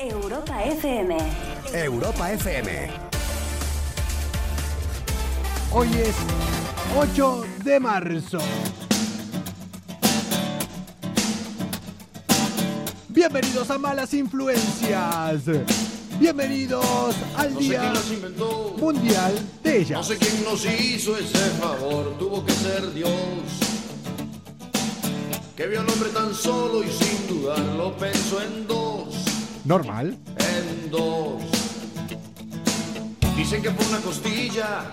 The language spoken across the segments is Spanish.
Europa FM. Europa FM. Hoy es 8 de marzo. Bienvenidos a Malas Influencias. Bienvenidos al No sé Día quién los inventó. Mundial de No ellas. sé quién nos hizo ese favor, tuvo que ser Dios. Que vio al hombre tan solo y sin dudarlo pensó en dos, Normal. en dos. Dicen que por una costilla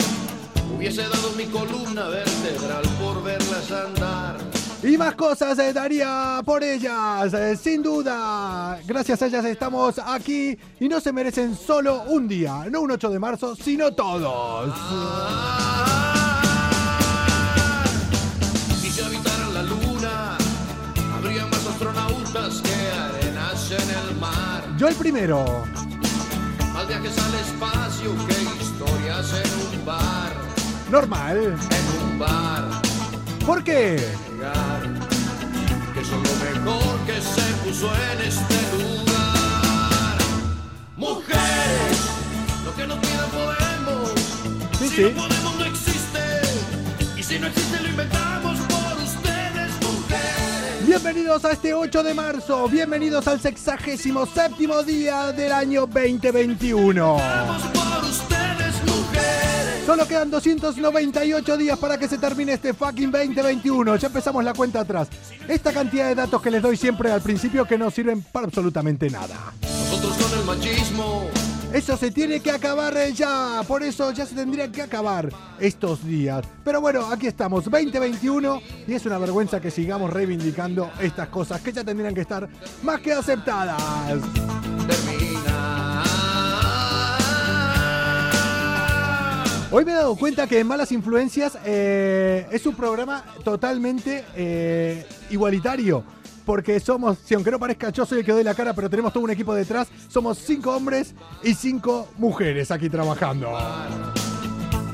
hubiese dado mi columna vertebral por verlas andar. Y más cosas eh, daría por ellas, eh, sin duda. Gracias a ellas estamos aquí y no se merecen solo un día, no un 8 de marzo, sino todos. Si Yo el primero. Más viajes al espacio que historias en un bar, Normal. en un bar. ¿Por qué? Que son lo mejor que se puso en este lugar. Mujeres, lo que nos pidan podemos. Sí, si sí. no podemos no existe. Y si no existe lo inventamos. Bienvenidos a este 8 de marzo, bienvenidos al sexagésimo séptimo día del año 2021. Vamos por ustedes, mujeres. Solo quedan 298 días para que se termine este fucking 2021. Ya empezamos la cuenta atrás. Esta cantidad de datos que les doy siempre al principio que no sirven para absolutamente nada. Nosotros con el machismo. Eso se tiene que acabar eh, ya. Por eso ya se tendrían que acabar estos días. Pero bueno, aquí estamos, 2021. Y es una vergüenza que sigamos reivindicando estas cosas que ya tendrían que estar más que aceptadas. Hoy me he dado cuenta que Malas Influencias eh, es un programa totalmente eh, igualitario. Porque somos, si aunque no parezca yo soy el que doy la cara, pero tenemos todo un equipo detrás, somos cinco hombres y cinco mujeres aquí trabajando.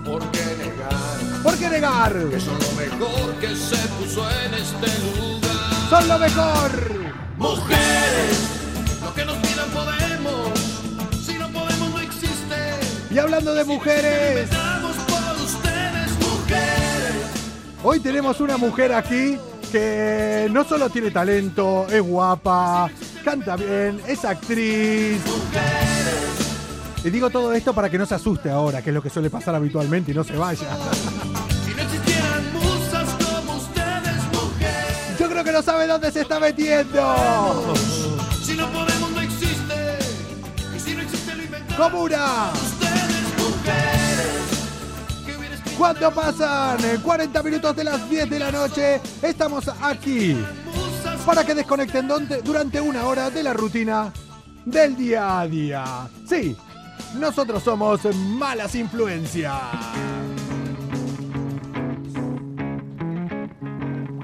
¿Por qué negar? ¿Por qué negar? Que son lo mejor que se puso en este lugar. ¡Son lo mejor! Mujeres, lo que nos pidan podemos. Si no podemos, no existe. Y hablando de mujeres, por ustedes, mujeres. hoy tenemos una mujer aquí que no solo tiene talento, es guapa, canta bien, es actriz. Y digo todo esto para que no se asuste ahora, que es lo que suele pasar habitualmente y no se vaya. Yo creo que no sabe dónde se está metiendo. Si no podemos, no existe. Y si no existe, lo inventamos. Comuna, cuando pasan eh, 40 minutos de las 10 de la noche, estamos aquí para que desconecten durante una hora de la rutina del día a día. Sí, nosotros somos malas influencias.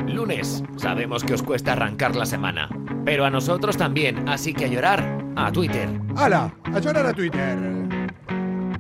Lunes, sabemos que os cuesta arrancar la semana, pero a nosotros también, así que a llorar a Twitter. ¡Hala! A llorar a Twitter.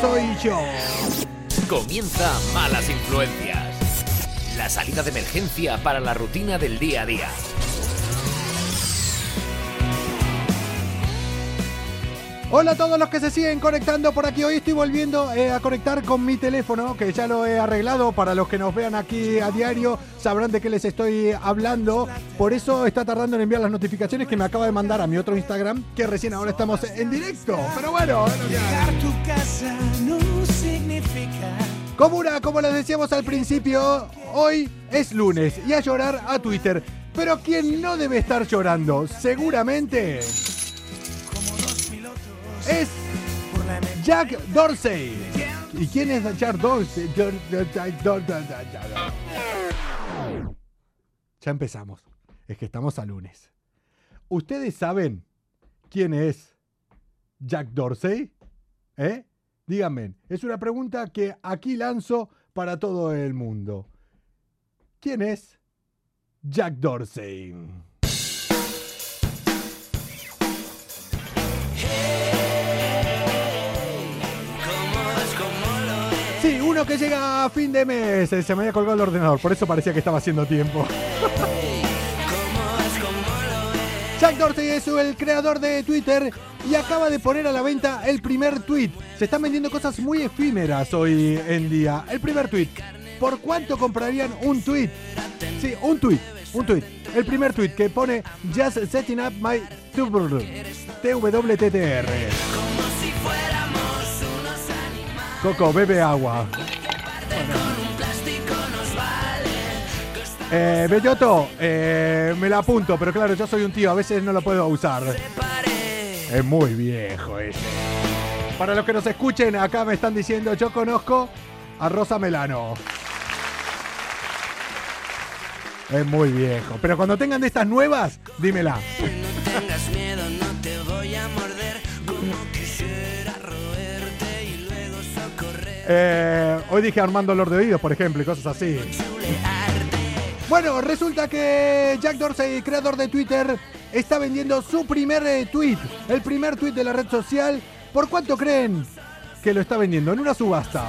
Soy yo. Comienza Malas Influencias. La salida de emergencia para la rutina del día a día. Hola a todos los que se siguen conectando por aquí. Hoy estoy volviendo eh, a conectar con mi teléfono, que ya lo he arreglado. Para los que nos vean aquí a diario, sabrán de qué les estoy hablando. Por eso está tardando en enviar las notificaciones que me acaba de mandar a mi otro Instagram, que recién ahora estamos en directo. Pero bueno, Comuna, como les decíamos al principio, hoy es lunes y a llorar a Twitter. Pero quien no debe estar llorando, seguramente, es Jack Dorsey. ¿Y quién es Jack Dorsey? Ya empezamos. Es que estamos a lunes. ¿Ustedes saben quién es Jack Dorsey? ¿Eh? Díganme. Es una pregunta que aquí lanzo para todo el mundo. ¿Quién es Jack Dorsey? Sí, uno que llega a fin de mes. Se me había colgado el ordenador, por eso parecía que estaba haciendo tiempo. Jack Dorsey es el creador de Twitter y acaba de poner a la venta el primer tweet. Se están vendiendo cosas muy efímeras hoy en día. El primer tweet. ¿Por cuánto comprarían un tweet? Sí, un tweet. Un tweet. El primer tweet que pone Just setting up my TWTTR. Coco, bebe agua. Eh, Belloto, eh, me la apunto, pero claro, yo soy un tío, a veces no lo puedo usar. Es muy viejo ese. Para los que nos escuchen, acá me están diciendo, yo conozco a Rosa Melano. Es muy viejo. Pero cuando tengan de estas nuevas, dímela. Eh, hoy dije Armando Lord de Oídos, por ejemplo, y cosas así. Bueno, resulta que Jack Dorsey, creador de Twitter, está vendiendo su primer eh, tweet, el primer tweet de la red social. ¿Por cuánto creen que lo está vendiendo? En una subasta.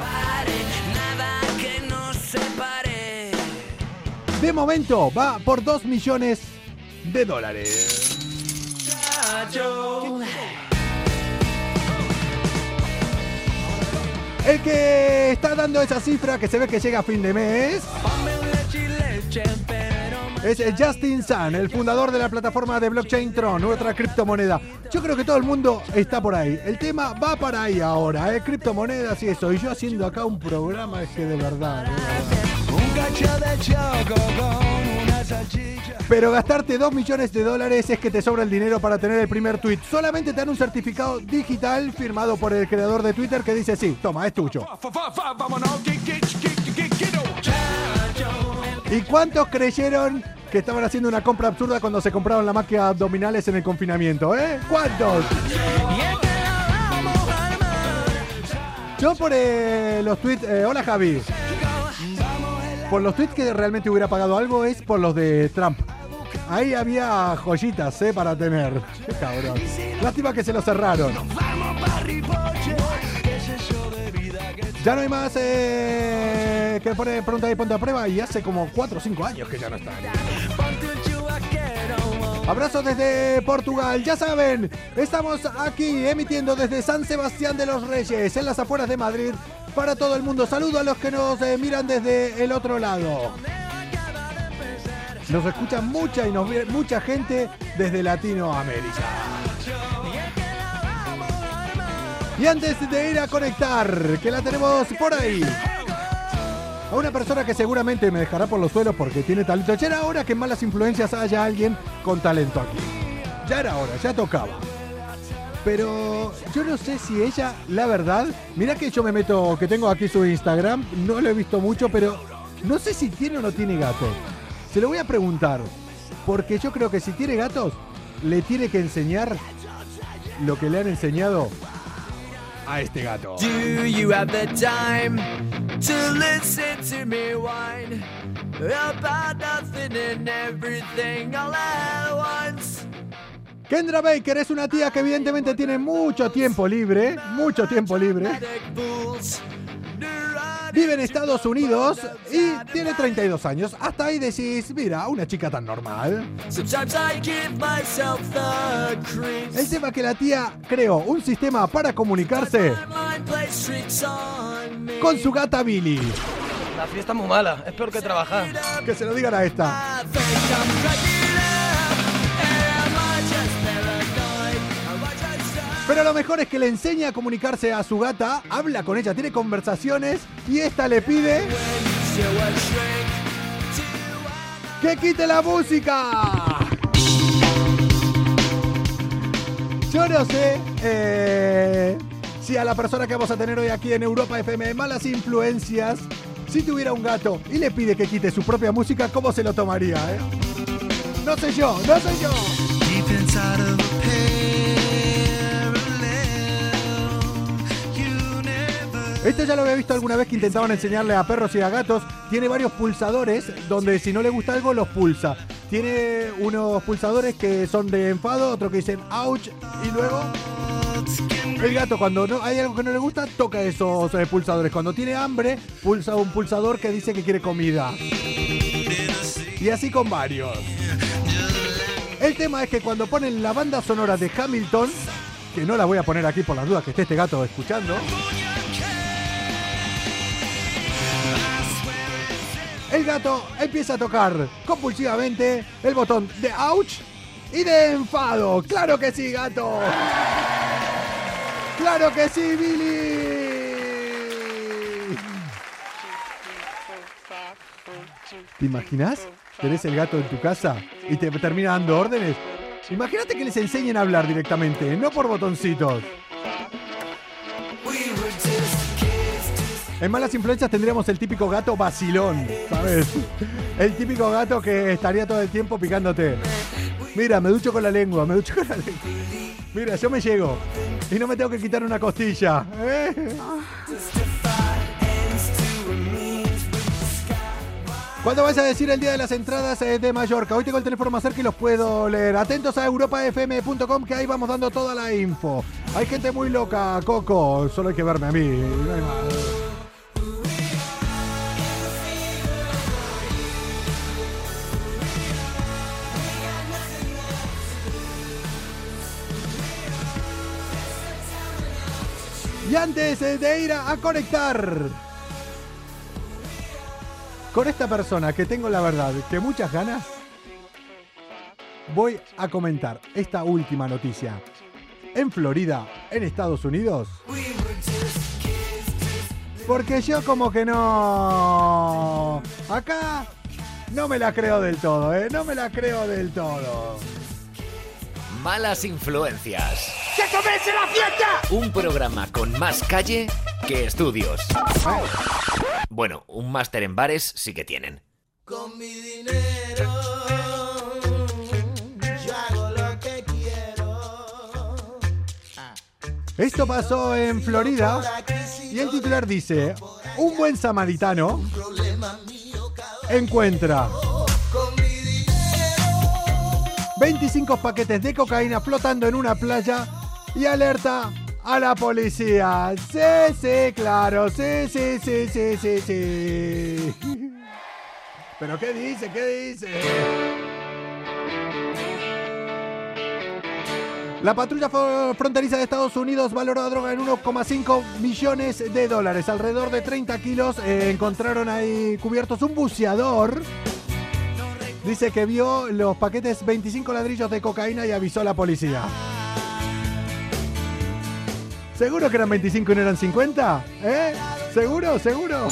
De momento va por 2 millones de dólares. El que está dando esa cifra, que se ve que llega a fin de mes, es Justin Sun, el fundador de la plataforma de blockchain Tron, otra criptomoneda. Yo creo que todo el mundo está por ahí. El tema va para ahí ahora, ¿eh? criptomonedas y eso. Y yo haciendo acá un programa es que de verdad. de verdad. Pero gastarte 2 millones de dólares es que te sobra el dinero para tener el primer tweet. Solamente te dan un certificado digital firmado por el creador de Twitter que dice sí, toma, es tuyo. ¿Y cuántos creyeron que estaban haciendo una compra absurda cuando se compraron la máquina abdominales en el confinamiento? ¿Eh? ¿Cuántos? Yo por eh, los tweets... eh, hola Javi. Por los tweets que realmente hubiera pagado algo es por los de Trump. Ahí había joyitas, ¿eh? Para tener. Qué cabrón. Lástima que se lo cerraron. Ya no hay más eh, que pone pregunta y ponte a prueba y hace como 4 o 5 años que ya no están. Abrazos desde Portugal, ya saben, estamos aquí emitiendo desde San Sebastián de los Reyes, en las afueras de Madrid, para todo el mundo. Saludo a los que nos eh, miran desde el otro lado. Nos escucha mucha y nos ve mucha gente desde Latinoamérica. Y antes de ir a conectar, que la tenemos por ahí. A una persona que seguramente me dejará por los suelos porque tiene talento. Ya era hora que en malas influencias haya alguien con talento aquí. Ya era hora, ya tocaba. Pero yo no sé si ella, la verdad, mira que yo me meto, que tengo aquí su Instagram, no lo he visto mucho, pero no sé si tiene o no tiene gatos. Se lo voy a preguntar, porque yo creo que si tiene gatos, le tiene que enseñar lo que le han enseñado a este gato. Do you have the time whine about nothing and everything all at once? Kendra Baker es una tía que evidentemente tiene mucho tiempo libre, mucho tiempo libre. Vive en Estados Unidos y tiene 32 años. Hasta ahí decís, mira, una chica tan normal. Sometimes I give myself the creeps. El tema es que la tía creó un sistema para comunicarse con su gata Billy. La fiesta es muy mala, es peor que trabajar. Que se lo digan a esta. Pero lo mejor es que le enseña a comunicarse a su gata, habla con ella, tiene conversaciones y esta le pide que quite la música. Yo no sé eh, si a la persona que vamos a tener hoy aquí en Europa FM de malas influencias, si tuviera un gato y le pide que quite su propia música, ¿cómo se lo tomaría? eh? No sé yo, no sé yo. Esto ya lo había visto alguna vez que intentaban enseñarle a perros y a gatos. Tiene varios pulsadores donde si no le gusta algo los pulsa. Tiene unos pulsadores que son de enfado, otro que dicen ouch y luego el gato cuando hay algo que no le gusta toca esos eh, pulsadores. Cuando tiene hambre pulsa un pulsador que dice que quiere comida. Y así con varios. El tema es que cuando ponen la banda sonora de Hamilton, que no la voy a poner aquí por las dudas que esté este gato escuchando. El gato empieza a tocar compulsivamente el botón de ouch y de enfado. ¡Claro que sí, gato! ¡Claro que sí, Billy! ¿Te imaginas? Tenés el gato en tu casa y te termina dando órdenes. Imagínate que les enseñen a hablar directamente, no por botoncitos. En malas influencias tendríamos el típico gato vacilón, ¿sabes? El típico gato que estaría todo el tiempo picándote. Mira, me ducho con la lengua, me ducho con la lengua. Mira, yo me llego y no me tengo que quitar una costilla. ¿eh? ¿Cuándo vais a decir el día de las entradas eh, de Mallorca? Hoy tengo el teléfono más cerca y los puedo leer. Atentos a europafm.com que ahí vamos dando toda la info. Hay gente muy loca, Coco. Solo hay que verme a mí. Y antes eh, de ir a, a conectar con esta persona que tengo la verdad, que muchas ganas, voy a comentar esta última noticia. En Florida, en Estados Unidos. Porque yo como que no... Acá no me la creo del todo, ¿eh? No me la creo del todo. Malas influencias. Un programa con más calle que estudios. Bueno, un máster en bares sí que tienen. Con mi dinero yo hago lo que quiero. Esto pasó en Florida y el titular dice, un buen samaritano encuentra 25 paquetes de cocaína flotando en una playa y alerta a la policía. Sí, sí, claro, sí, sí, sí, sí, sí, sí. ¿Pero qué dice? ¿Qué dice? La patrulla fro- fronteriza de Estados Unidos valoró la droga en 1,5 millones de dólares. Alrededor de 30 kilos eh, encontraron ahí cubiertos un buceador. Dice que vio los paquetes 25 ladrillos de cocaína y avisó a la policía. ¿Seguro que eran 25 y no eran 50? ¿Eh? ¿Seguro? ¿Seguro?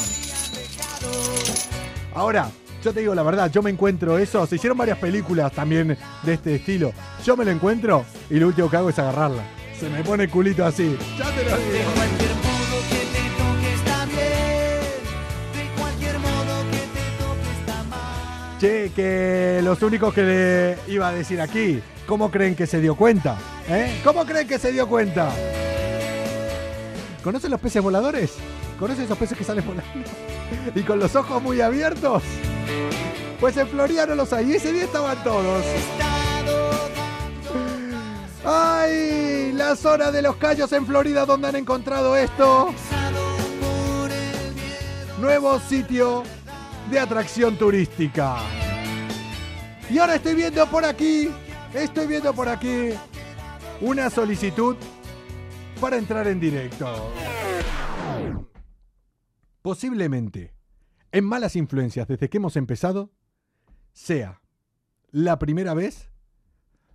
Ahora, yo te digo la verdad, yo me encuentro eso. Se hicieron varias películas también de este estilo. Yo me lo encuentro y lo último que hago es agarrarla. Se me pone el culito así. Ya te lo De digo. cualquier modo que te toque está bien. De cualquier modo que te toque está mal. Che, que los únicos que le iba a decir aquí, ¿cómo creen que se dio cuenta? ¿Eh? ¿Cómo creen que se dio cuenta? ¿Conocen los peces voladores? ¿Conocen esos peces que salen volando? Y con los ojos muy abiertos. Pues en Florida no los hay. Ese día estaban todos. ¡Ay! La zona de los Cayos en Florida donde han encontrado esto. Nuevo sitio de atracción turística. Y ahora estoy viendo por aquí, estoy viendo por aquí una solicitud para entrar en directo. Posiblemente, en malas influencias desde que hemos empezado, sea la primera vez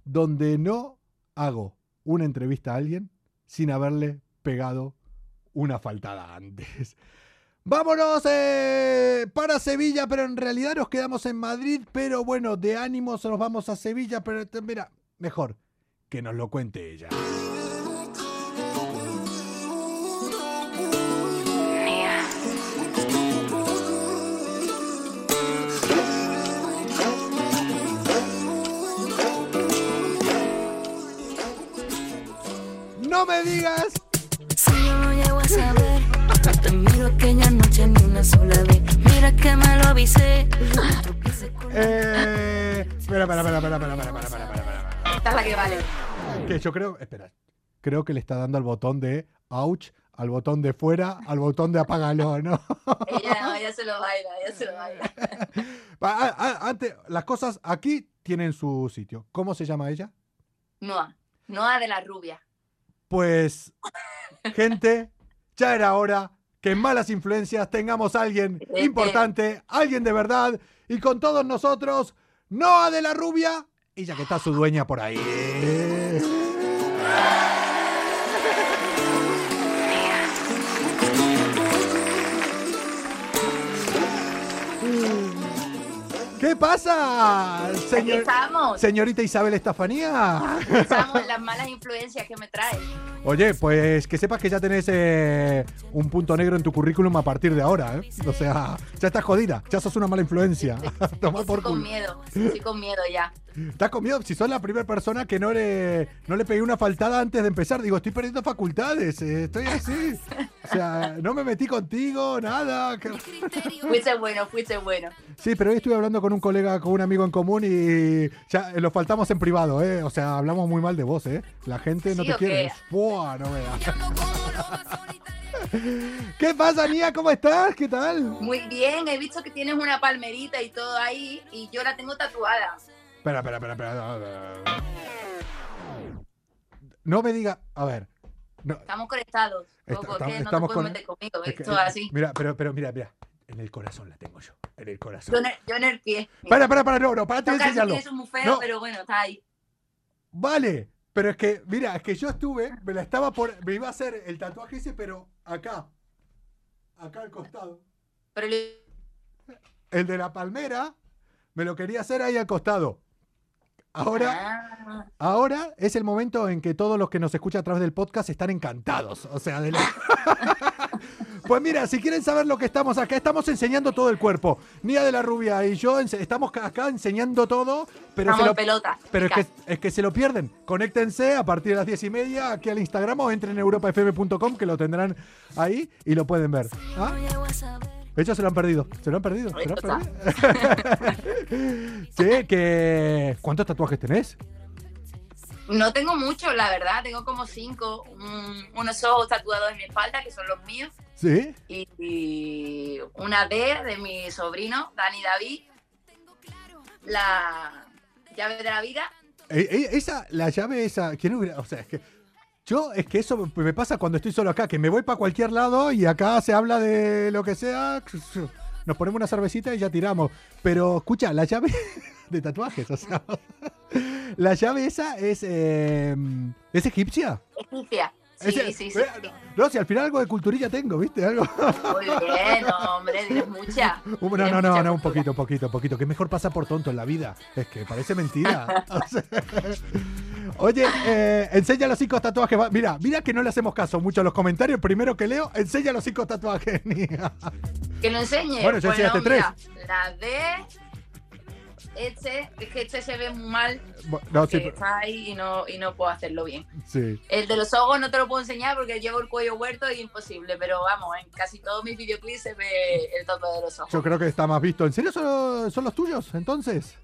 donde no hago una entrevista a alguien sin haberle pegado una faltada antes. Vámonos eh, para Sevilla, pero en realidad nos quedamos en Madrid, pero bueno, de ánimos nos vamos a Sevilla, pero mira, mejor que nos lo cuente ella. No me digas. Si yo no llego a saber, no te miro aquella noche ni una sola vez. Mira que me lo avisé. Eh, espera, espera, espera, espera, espera, espera, espera, espera, espera. Esta es la que vale. Que yo creo, espera, creo que le está dando al botón de ouch, al botón de fuera, al botón de apágalo, ¿no? Ella, se lo baila, ella se lo baila. Antes, las cosas aquí tienen su sitio. ¿Cómo se llama ella? Noa. Noa de la rubia. Pues, gente, ya era hora que en malas influencias tengamos a alguien importante, alguien de verdad, y con todos nosotros, Noa de la Rubia, y ya que está su dueña por ahí. ¿Qué pasa, señor, señorita Isabel Estafanía? Estamos las malas influencias que me trae. Oye, pues que sepas que ya tenés eh, un punto negro en tu currículum a partir de ahora, ¿eh? O sea, ya estás jodida, ya sos una mala influencia. Toma por Estoy con culo. miedo, estoy con miedo ya. Estás con miedo. Si sos la primera persona que no le, no le pegué una faltada antes de empezar, digo, estoy perdiendo facultades, eh, estoy así. O sea, no me metí contigo, nada. Fuiste bueno, fuiste bueno. Sí, pero hoy estuve hablando con un colega, con un amigo en común y ya eh, lo faltamos en privado, ¿eh? O sea, hablamos muy mal de vos, ¿eh? La gente no ¿Sí te quiere. qué? Buah, no veas. ¿Qué pasa, Nia? ¿Cómo estás? ¿Qué tal? Muy bien, he visto que tienes una palmerita y todo ahí y yo la tengo tatuada. Espera, espera, espera, espera. No me diga, a ver. No, Estamos conectados. Que no te puedes con- meter conmigo, es que- esto es así. Mira, pero, pero mira, mira. En el corazón la tengo yo. En el corazón. Yo en el, yo en el pie. Espera, espera, espera, no, no, para te enseñarlo. es muy feo, No. pero bueno, está ahí. Vale, pero es que, mira, es que yo estuve, me la estaba por. Me iba a hacer el tatuaje ese, pero acá. Acá al costado. Pero El de la palmera, me lo quería hacer ahí al costado. Ahora, Ah, ahora es el momento en que todos los que nos escuchan a través del podcast están encantados. O sea, de la- Pues mira, si quieren saber lo que estamos acá, estamos enseñando todo el cuerpo. Nia de la Rubia y yo estamos acá enseñando todo, pero, se Estamos lo, en pelota, pero es que, chicas. es que se lo pierden. Conéctense a partir de las diez y media aquí al Instagram o entren en europafm.com que lo tendrán ahí y lo pueden ver. ¿Ah? Se lo han perdido, se lo han perdido. Se lo han Esto perdido. sí, que... ¿Cuántos tatuajes tenés? No tengo mucho, la verdad. Tengo como cinco. un- unos ojos tatuados en mi espalda, que son los míos. Sí. Y, y una D de mi sobrino, Dani David. La llave de la vida. E- e- esa, la llave esa, ¿quién hubiera? O sea, es que yo, es que eso me pasa cuando estoy solo acá, que me voy para cualquier lado y acá se habla de lo que sea, nos ponemos una cervecita y ya tiramos. Pero escucha, la llave de tatuajes, o sea, la llave esa es, eh, es egipcia. Egipcia. Sí, sí, sí. eh, No, si al final algo de culturilla tengo, ¿viste? Algo. Muy bien, hombre, tienes mucha. No, no, no, no, un poquito, un poquito, un poquito. Que mejor pasa por tonto en la vida. Es que parece mentira. Oye, eh, enseña los cinco tatuajes. Mira, mira que no le hacemos caso mucho a los comentarios. Primero que leo, enseña los cinco tatuajes. Que lo enseñe. Bueno, ya enseñaste mira, La D. Este, es que este se ve muy mal. No, sí, está ahí y no, y no puedo hacerlo bien. sí. El de los ojos no te lo puedo enseñar porque llevo el cuello huerto y imposible, pero vamos, en casi todos mis videoclips se ve el tope de los ojos. Yo creo que está más visto. ¿En serio son, son los tuyos, entonces?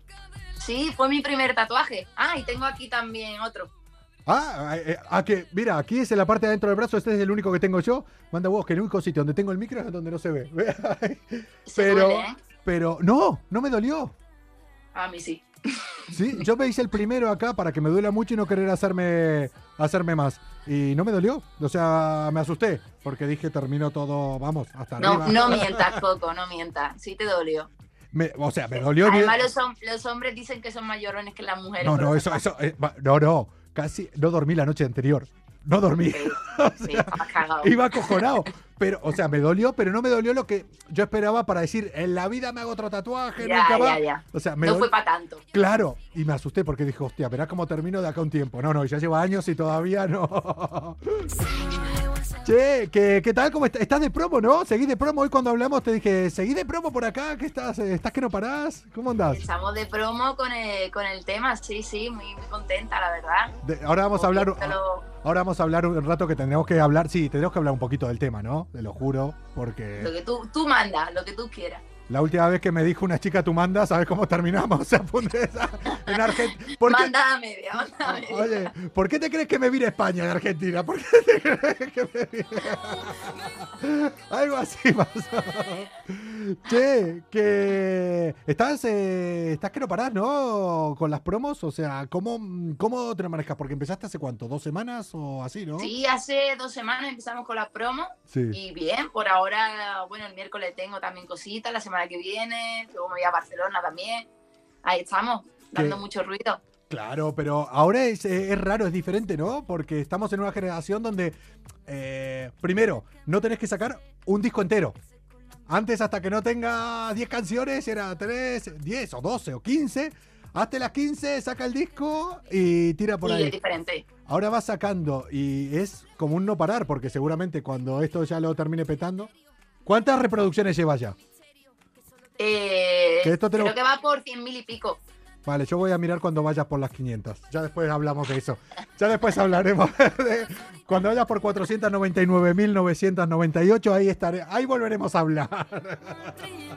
Sí, fue mi primer tatuaje. Ah, y tengo aquí también otro. Ah, eh, eh, ah, que, mira, aquí es en la parte de adentro del brazo, este es el único que tengo yo. Manda huevos, que el único sitio donde tengo el micro es donde no se ve. Se pero, duele, ¿eh? pero, no, no me dolió. A mí sí. Sí, yo me hice el primero acá para que me duela mucho y no querer hacerme, hacerme más. Y no me dolió. O sea, me asusté porque dije termino todo, vamos, hasta No, arriba. no mientas, Coco, no mientas. Sí te dolió. Me- o sea, me dolió. bien- Además, los, hom- los hombres dicen que son mayorones que las mujeres. No, no, eso, eso, eh, no, no. Casi no dormí la noche anterior. no dormí. Sí, estabas cagado. Iba acojonado. Pero, o sea, me dolió, pero no me dolió lo que yo esperaba para decir, en la vida me hago otro tatuaje, Ya, nunca ya, más. ya. O sea, me No fue para tanto. Claro, y me asusté porque dije, hostia, verás cómo termino de acá un tiempo. No, no, ya lleva años y todavía no. che, ¿qué, ¿qué tal? ¿Cómo estás? ¿Estás de promo, no? Seguí de promo. Hoy cuando hablamos te dije, seguí de promo por acá, que estás, eh, estás que no parás. ¿Cómo andás? Estamos de promo con el, con el tema, sí, sí, muy, muy contenta, la verdad. De- ahora vamos a hablar, ahora vamos a hablar un rato que tendremos que hablar, sí, tendremos que hablar un poquito del tema, ¿no? Te lo juro, Lo porque que tú, tú mandas, lo que tú quieras. La última vez que me dijo una chica tú mandas, ¿sabes cómo terminamos? O sea, esa- en Argentina. Manda a media, manda a media. Oye, ¿por qué te crees que me vine a España de Argentina? ¿Por qué te crees que me vine? Algo así pasó. Che, que estás, eh, estás que no parás, ¿no? Con las promos, o sea, ¿cómo, ¿cómo te lo manejas? Porque empezaste hace cuánto, dos semanas o así, ¿no? Sí, hace dos semanas empezamos con la promo Sí. y bien, por ahora, bueno, el miércoles tengo también cositas, la semana que viene, luego me voy a Barcelona también. Ahí estamos, dando ¿Qué? mucho ruido. Claro, pero ahora es, es raro, es diferente, ¿no? Porque estamos en una generación donde, eh, primero, no tenés que sacar un disco entero. Antes, hasta que no tenga 10 canciones, era 3, 10 o 12 o 15. Hazte las 15, saca el disco y tira por es ahí. diferente. Ahora vas sacando y es como un no parar, porque seguramente cuando esto ya lo termine petando. ¿Cuántas reproducciones llevas ya? Eh, Que esto te lo- Creo que va por cien mil y pico. Vale, yo voy a mirar cuando vayas por las 500. Ya después hablamos de eso. Ya después hablaremos de cuando vayas por 499.998, ahí estaré, ahí volveremos a hablar.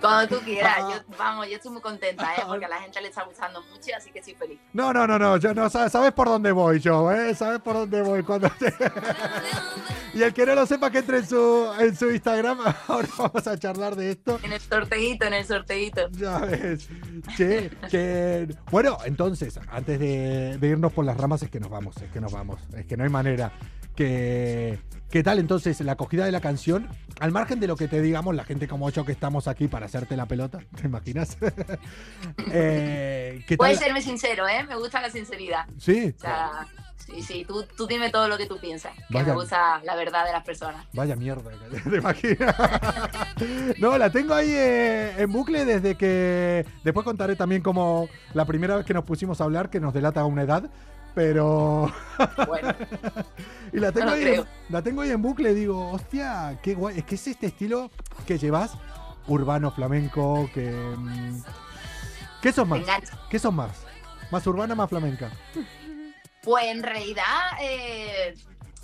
Cuando tú quieras. Yo, vamos, yo estoy muy contenta, ¿eh? porque a la gente le está gustando mucho, así que estoy feliz. No, no, no, no, yo no sa- sabes por dónde voy yo, ¿eh? Sabes por dónde voy cuando Y el que no lo sepa que entre en su en su Instagram, ahora vamos a charlar de esto. En el sorteito, en el sorteito. Ya ves. Che, que- Bueno, entonces, antes de, de irnos por las ramas, es que nos vamos, es que nos vamos, es que no hay manera. Que, ¿Qué tal entonces la acogida de la canción? Al margen de lo que te digamos, la gente como yo que estamos aquí para hacerte la pelota, ¿te imaginas? Eh, ¿Qué Puedes serme sincero, ¿eh? Me gusta la sinceridad. Sí, O sea, sí, sí, tú, tú dime todo lo que tú piensas. Que Vaya. me gusta la verdad de las personas. Vaya mierda, ¿te imaginas? No, la tengo ahí eh, en bucle desde que. Después contaré también como la primera vez que nos pusimos a hablar, que nos delata una edad. Pero. Bueno, y la tengo, No ahí, en, la tengo ahí en bucle digo, hostia, qué guay. Es que es este estilo que llevas, urbano, flamenco, que. mm, ¿Qué sos más? ¿Qué sos más? ¿Más urbana, más flamenca? Pues en realidad, eh,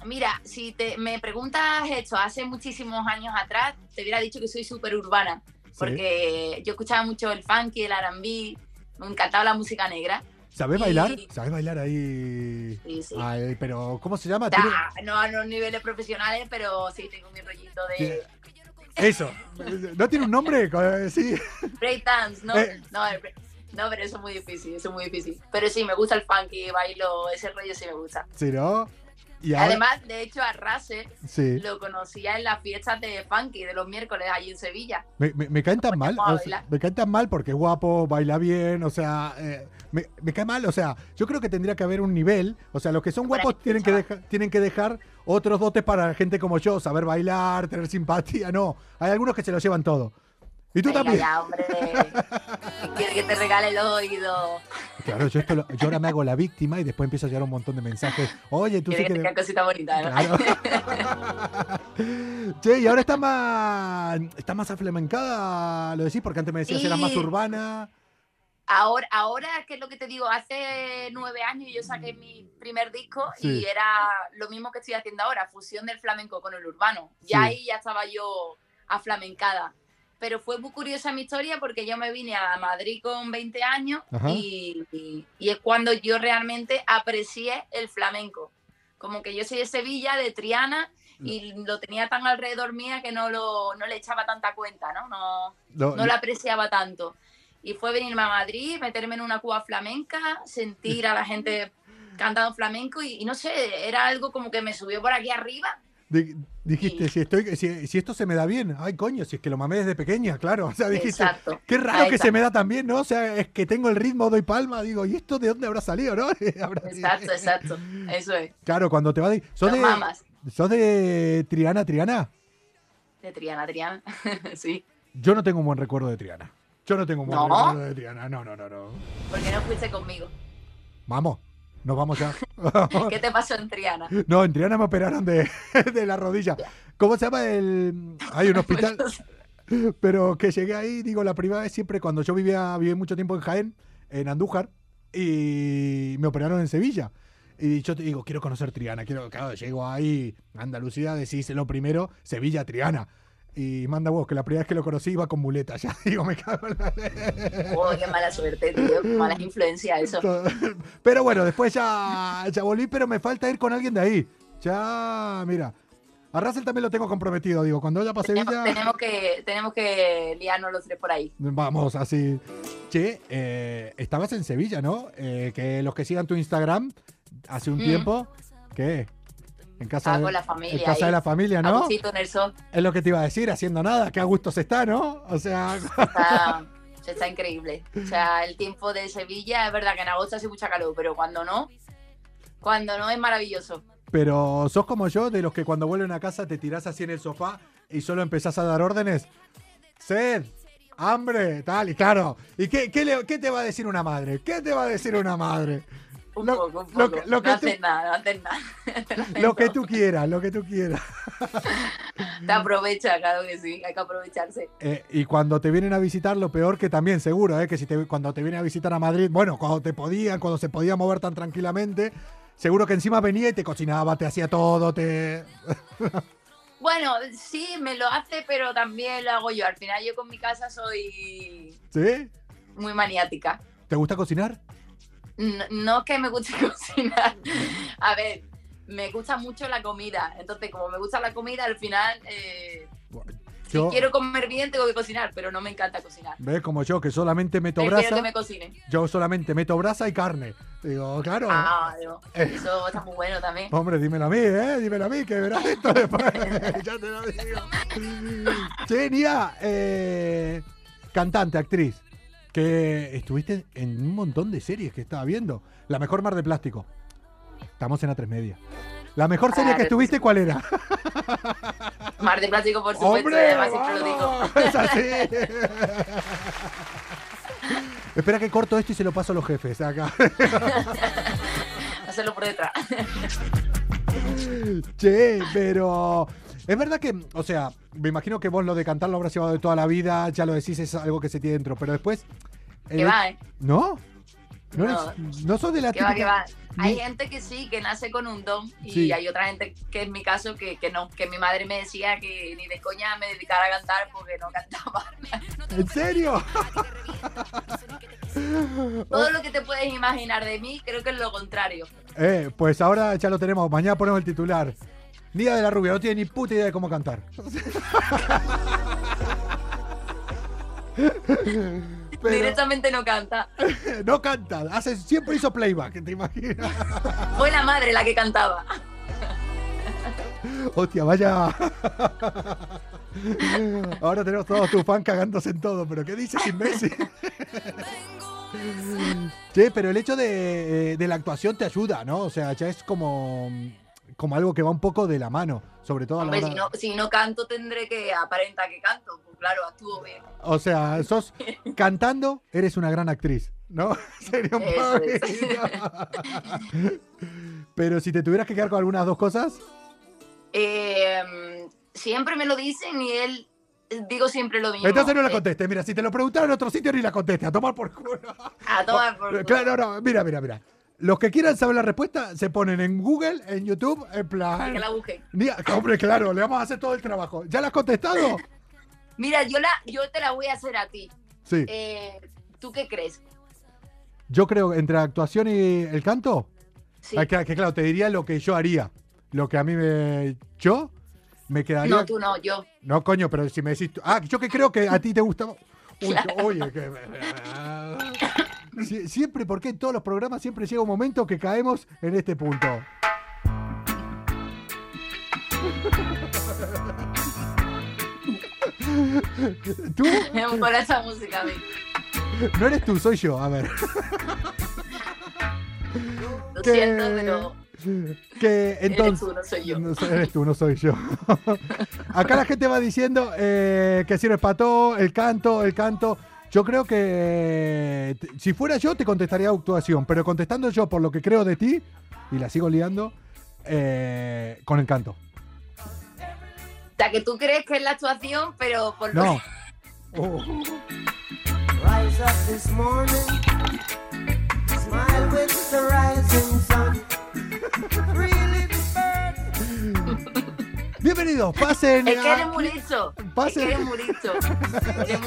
mira, si te, me preguntas esto hace muchísimos años atrás, te hubiera dicho que soy súper urbana. Porque yo escuchaba mucho el funky, el R&B, me encantaba la música negra. ¿Sabes Y- bailar? ¿Sabes bailar ahí? Sí, sí. Ay, pero, ¿cómo se llama? ¿Tiene- Da, no a los niveles profesionales, pero sí tengo mi rollito de Eso. ¿No tiene un nombre? Sí. breakdance, ¿no? Eh. No, el break- no, pero eso es muy difícil, eso es muy difícil. Pero sí, me gusta el funky, bailo, ese rollo sí me gusta. Sí, ¿no? Y Además, de hecho, a Sí. lo conocía en las fiestas de funky de los miércoles allí en Sevilla. Me, me, me caen tan mal. o sea, me caen tan mal porque es guapo, baila bien, o sea, eh, me, me cae mal, o sea, yo creo que tendría que haber un nivel, o sea, los que son guapos tienen que, dejar, tienen que dejar otros dotes para gente como yo, saber bailar, tener simpatía, no, hay algunos que se lo llevan todo. Y tú Venga también. ya, hombre. Quiere que te regale los oídos. Claro, yo, esto lo- yo ahora me hago la víctima y después empiezo a llegar un montón de mensajes. Oye, tú sí que que... tenga cosita bonita, ¿no? Claro. che, y ahora está más, está más aflamencada, lo decís, porque antes me decías era más Sí. urbana. Ahora, ahora, ¿qué es lo que te digo? Hace nueve años yo saqué mi primer disco Sí. y era lo mismo que estoy haciendo ahora, fusión del flamenco con el urbano. Sí. Ya ahí ya estaba yo aflamencada. Pero fue muy curiosa mi historia porque yo me vine a Madrid con 20 años y, y- y es cuando yo realmente aprecié el flamenco. Como que yo soy de Sevilla, de Triana, y lo tenía tan alrededor mía que no, lo, no le echaba tanta cuenta, ¿no? No, No, no la apreciaba tanto. Y fue venirme a Madrid, meterme en una cuba flamenca, sentir a la gente cantando flamenco y, y no sé, era algo como que me subió por aquí arriba di- Dijiste, si, estoy, si, si esto se me da bien, ay coño, si es que lo mamé desde pequeña, claro. O sea, dijiste, Exacto. qué raro Ahí que está. se me da tan bien, ¿no? O sea, es que tengo el ritmo, doy palma, digo, ¿y esto de dónde habrá salido, no? Habrá sido- Exacto, exacto. Eso es. Claro, cuando te va de... ¿Sos Lo de, mamas. ¿Sos de Triana, Triana? De Triana, Triana. sí. Yo no tengo un buen recuerdo de Triana. Yo no tengo un buen ¿No? recuerdo de Triana. No, no, no, no. Porque no fuiste conmigo. Vamos, nos vamos ya. ¿Qué te pasó en Triana? No, en Triana me operaron de, de la rodilla. ¿Cómo se llama el...? Hay un hospital... Pero que llegué ahí, digo, la primera vez siempre cuando yo vivía, viví mucho tiempo en Jaén, en Andújar, y me operaron en Sevilla. Y yo te digo, quiero conocer Triana, quiero, claro, llego ahí, Andalucía, decís lo primero, Sevilla, Triana. Y manda vos, que la primera vez que lo conocí iba con muletas, ya digo, me cago en la Oh, qué mala suerte, tío. Malas influencias, eso. Pero bueno, después ya, ya volví, pero me falta ir con alguien de ahí. Ya, mira. A Russell también lo tengo comprometido, digo, cuando vaya para Sevilla... Tenemos que, tenemos que liarnos los tres por ahí. Vamos, así. Che, eh, estabas en Sevilla, ¿no? Eh, que los que sigan tu Instagram hace un Mm. tiempo, ¿qué? En casa, Estaba de, con la familia. en casa ahí, de la familia, ¿no? en el sol. Es lo que te iba a decir, haciendo nada, que a gusto se está, ¿no? O sea, Está, está increíble. O sea, el tiempo de Sevilla, es verdad que en agosto hace mucha calor, pero cuando no, cuando no es maravilloso. pero sos como yo, de los que cuando vuelven a casa te tirás así en el sofá y solo empezás a dar órdenes. Sed, hambre, tal, y claro. ¿Y qué, qué, le- qué te va a decir una madre? ¿Qué te va a decir una madre? Un Lo- poco, un lo poco. que- lo que no tú- haces nada, no haces nada. Lo que tú quieras, lo que tú quieras. Te aprovecha, claro que sí, hay que aprovecharse. Eh, y cuando te vienen a visitar, lo peor que también, seguro, eh, que si te, cuando te vienen a visitar a Madrid, bueno, cuando te podían, cuando se podía mover tan tranquilamente, seguro que encima venía y te cocinaba, te hacía todo, te... Bueno, sí, me lo hace, pero también lo hago yo. Al final yo con mi casa soy ¿Sí? muy maniática. ¿Te gusta cocinar? No, no es que me guste cocinar. A ver, me gusta mucho la comida. Entonces, como me gusta la comida, al final, eh, si quiero comer bien, tengo que cocinar, pero no me encanta cocinar. ¿Ves? Como yo, que solamente meto Prefiero brasa. que me cocinen. Yo solamente meto brasa y carne. Digo, claro. Ah, Eh. eso está muy bueno también. Hombre, dímelo a mí, ¿eh? Dímelo a mí, que verás esto después. ya te lo digo. Che, Nia, eh, cantante, actriz, que estuviste en un montón de series que estaba viendo. La mejor Mar de Plástico. Estamos en A3 Media. La mejor serie Ah, que estuviste, ¿cuál era? Mar de plástico, por supuesto, ¡Hombre! además siempre lo digo. vamos, Es así. Espera que corto esto y se lo paso a los jefes acá. Hacerlo por detrás. Che, pero es verdad que, o sea, me imagino que vos lo de cantar lo habrás llevado de toda la vida, ya lo decís, es algo que se tiene dentro, pero después... Que eh, va, ¿eh? ¿No? ¿No, No. sos de la Que va, que va. Hay gente que sí, que nace con un don y Sí. hay otra gente que en mi caso que, que no, que mi madre me decía que ni de coña me dedicara a cantar porque no cantaba. ¿En serio? Todo lo que te puedes imaginar de mí, creo que es lo contrario. Eh, pues ahora ya lo tenemos, mañana ponemos el titular. Nia de la Rubia, no tiene ni puta idea de cómo cantar. Pero Directamente no canta. no canta, hace, siempre hizo playback, ¿te imaginas? Fue la madre la que cantaba. Hostia, vaya. Ahora tenemos todos tus fans cagándose en todo, pero ¿qué dices, imbécil? Che, pero el hecho de, de la actuación te ayuda, ¿no? O sea, ya es como, como algo que va un poco de la mano, sobre todo a la Hombre, hora... si no, si no canto tendré que aparentar que canto. Pues claro, actúo bien. O sea, sos cantando, eres una gran actriz, ¿no? Sería un Eso es. Pero si te tuvieras que quedar con algunas dos cosas, Eh, siempre me lo dicen y él, digo siempre lo mismo. entonces no la Eh, contestes. Mira, si te lo preguntaron en otro sitio, ni la contestes. A tomar por culo. A tomar por culo. Claro, no, mira, mira, mira. Los que quieran saber la respuesta se ponen en Google, en YouTube, en plan. Que la busquen. Hombre, claro, le vamos a hacer todo el trabajo. ¿Ya la has contestado? Mira, yo, la, yo te la voy a hacer a ti. Sí. Eh, ¿Tú qué crees? Yo creo entre la actuación y el canto. Sí. ah, que, que claro, te diría lo que yo haría. Lo que a mí me. Yo me quedaría. No, tú no, yo. No, coño, pero si me decís. Ah, yo que creo que a ti te gusta. Uy, oye, que. Sie- Siempre, porque en todos los programas siempre llega un momento que caemos en este punto. ¿Tú? Por esa música. No eres tú, soy yo. A ver. Lo Que- siento, pero Que entonces. eres tú, no soy yo. No eres tú, no soy yo. Acá la gente va diciendo eh, que sirve para todo, el canto, el canto. Yo creo que si fuera yo te contestaría actuación, pero contestando yo por lo que creo de ti, y la sigo liando, eh, con el canto. O sea, que tú crees que es la actuación, pero por lo No. Oh. Rise up this morning, smile with the rising sun. Bienvenidos, pasen. Es que eres muy listo. Pase. Es que eres. Eres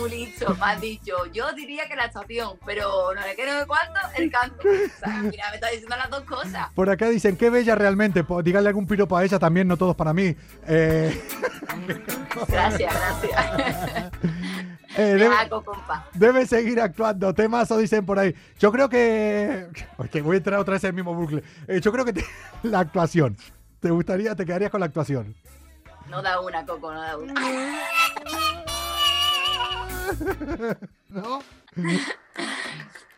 me has dicho. Yo diría que la actuación, pero no qué, no sé cuánto, el canto. O sea, mira, me estás diciendo las dos cosas. Por acá dicen, qué bella realmente. Díganle algún piropo a ella también, no todos para mí. Eh, Gracias, gracias. eh, debe, hago, compa. debe seguir actuando. Temazo dicen por ahí. Yo creo que. Ok, voy a entrar otra vez en el mismo bucle. Eh, yo creo que te- la actuación. ¿Te gustaría, te quedarías con la actuación? No da una, Coco, no da una. ¿No?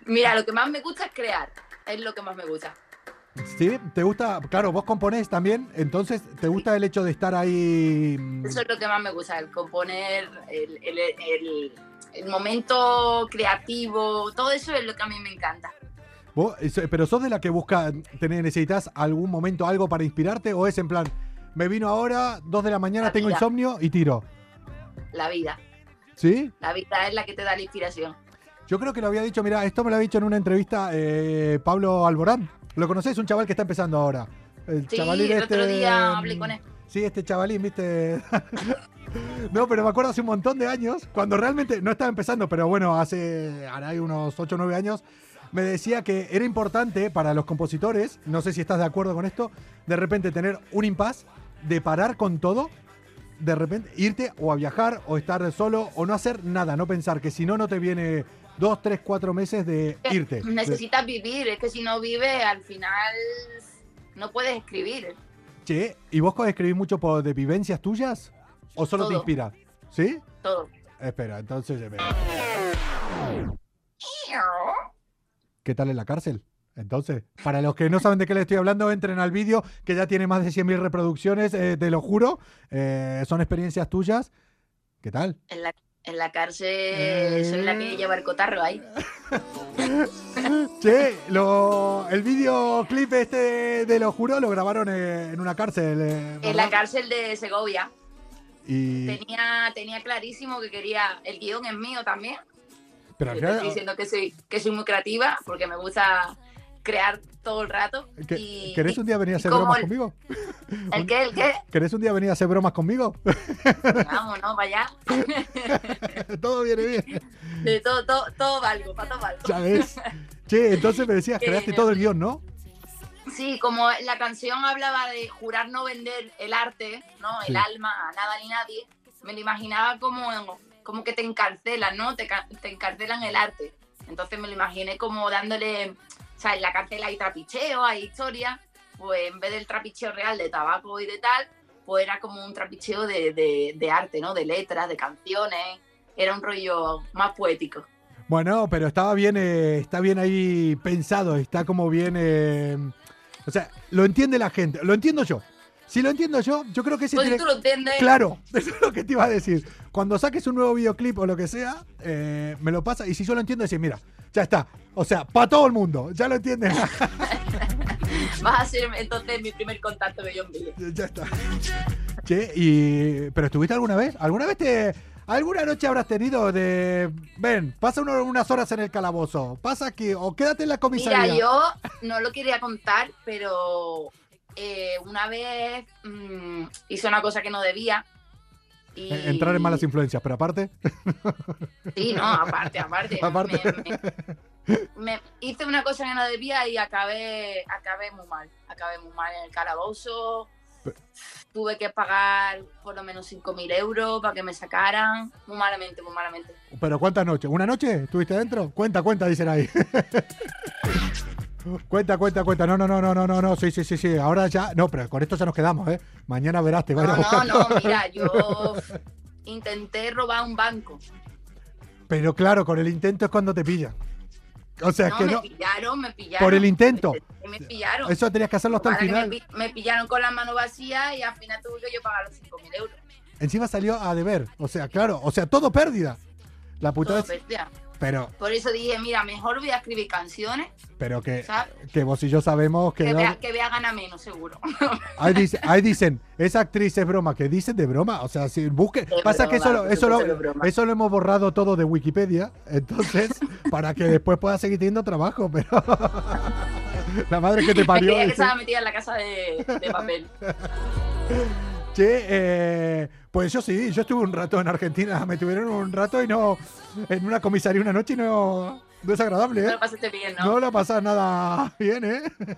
Mira, lo que más me gusta es crear. Es lo que más me gusta. ¿Sí? ¿Te gusta? Claro, vos componés también. Entonces, ¿te gusta el hecho de estar ahí? mm, Eso es lo que más me gusta, el componer, el, el- el- el momento creativo, todo eso es lo que a mí me encanta. vos- eso- pero sos de la que busca, necesitas algún momento, algo para inspirarte, o es en plan, me vino ahora, dos de la mañana, La tengo vida. insomnio y tiro. La vida. ¿Sí? La vida es la que te da la inspiración. Yo creo que lo había dicho, mira, esto me lo ha dicho en una entrevista eh, Pablo Alborán. ¿Lo conocés? Un chaval que está empezando ahora. El Sí, chavalín el otro este, día hablé con él. Sí, este chavalín, viste. no, pero me acuerdo hace un montón de años, cuando realmente no estaba empezando, pero bueno, hace ahora hay unos 8 o 9 años, me decía que era importante para los compositores, no sé si estás de acuerdo con esto, de repente tener un impas, de parar con todo, de repente irte o a viajar o estar solo o no hacer nada, no pensar que si no, no te viene dos, tres, cuatro meses de irte. De- Necesitas vivir, es que si no vives, al final no puedes escribir. Che, ¿y vos escribís mucho por, de vivencias tuyas? ¿O solo te inspira? ¿Sí? Todo. Espera, entonces. espera. ¿Qué tal en la cárcel? Entonces, para los que no saben de qué le estoy hablando, entren al vídeo que ya tiene más de 100.000 reproducciones, eh, te lo juro. Eh, son experiencias tuyas. ¿Qué tal? En la, en la cárcel soy la Eh. que lleva el cotarro ahí. Che, lo, el videoclip este de lo juro lo grabaron eh, en una cárcel. eh, En la cárcel de Segovia. Y, Tenía, tenía clarísimo que quería. El guion es mío también. pero al estoy diciendo que soy, que soy muy creativa porque me gusta crear todo el rato. ¿que- y, ¿querés un día venir a hacer bromas el- conmigo? ¿El qué? ¿El qué? ¿Querés un día venir a hacer bromas conmigo? Vamos, ¿no? Para allá. Todo viene bien. De todo, todo, todo valgo, para todo valgo. Ya ves. Che, entonces me decías, creaste todo el guion, ¿no? Sí, como la canción hablaba de jurar no vender el arte, ¿no? El Sí. alma a nada ni nadie, me lo imaginaba como, como que te encarcelan, ¿no? Te, te encarcelan el arte. Entonces me lo imaginé como dándole, o sea, en la cárcel hay trapicheo, hay historia, pues en vez del trapicheo real de tabaco y de tal, pues era como un trapicheo de, de- arte, ¿no? De letras, de canciones, era un rollo más poético. Bueno, pero estaba bien, eh, está bien ahí pensado, está como bien. eh, o sea, lo entiende la gente, lo entiendo yo. Si lo entiendo yo, yo creo que ese Pues tiene- tú lo entiendes, Claro, eso es lo que te iba a decir. Cuando saques un nuevo videoclip o lo que sea, eh, me lo pasa y si yo lo entiendo, decir, mira, ya está. O sea, para todo el mundo, ya lo entiendes. vas a ser entonces mi primer contacto que yo envíe. ya está. Che, y. ¿Pero estuviste alguna vez? ¿Alguna vez te. ¿Alguna noche habrás tenido de. Ven, pasa uno- unas horas en el calabozo, pasa aquí, o quédate en la comisaría? Mira, yo no lo quería contar, pero eh, una vez mm, hice una cosa que no debía. Y, Eh, Entrar en malas influencias, pero aparte. Sí, no, aparte, aparte. Aparte. Me, me- me hice una cosa que no debía y acabé, acabé muy mal. Acabé muy mal en el calabozo. Tuve que pagar por lo menos 5.000 euros para que me sacaran. Muy malamente, muy malamente. ¿Pero cuántas noches? ¿Una noche estuviste adentro? Cuenta, cuenta, dicen ahí. cuenta, cuenta, cuenta. No, no, no, no, no, no, no. Sí, sí, sí, sí. Ahora ya. No, pero con esto ya nos quedamos, ¿eh? Mañana verás, te va a ir a No, buscar. no, no, mira, yo intenté robar un banco. Pero claro, con el intento es cuando te pillan. O sea, es no, que me no. pillaron, me pillaron. Por el intento. Me, me pillaron. Eso tenías que hacerlo hasta el Para final. Me, me pillaron con la mano vacía y al final tuve que yo pagar los 5.000 euros. Encima salió a deber. O sea, claro. O sea, todo pérdida. La putada Todo es. Pero, Por eso dije, mira, mejor voy a escribir canciones pero que, ¿Sabes? que vos y yo sabemos que. que, no- vea, que vea ganar menos, seguro. Ahí, dice- ahí dicen, esa actriz es broma, que dicen de broma. O sea, si busque. Es Pasa que eso, lo, eso, lo, eso lo hemos borrado todo de Wikipedia. Entonces, para que después pueda seguir teniendo trabajo. Pero. La madre que te parió. Que estaba metida en la casa de, de papel. Che, eh, pues yo sí, yo estuve un rato en Argentina, me tuvieron un rato y no, en una comisaría una noche y no, no es agradable, No ¿eh? lo pasaste bien, ¿no? No lo pasas nada bien, ¿eh?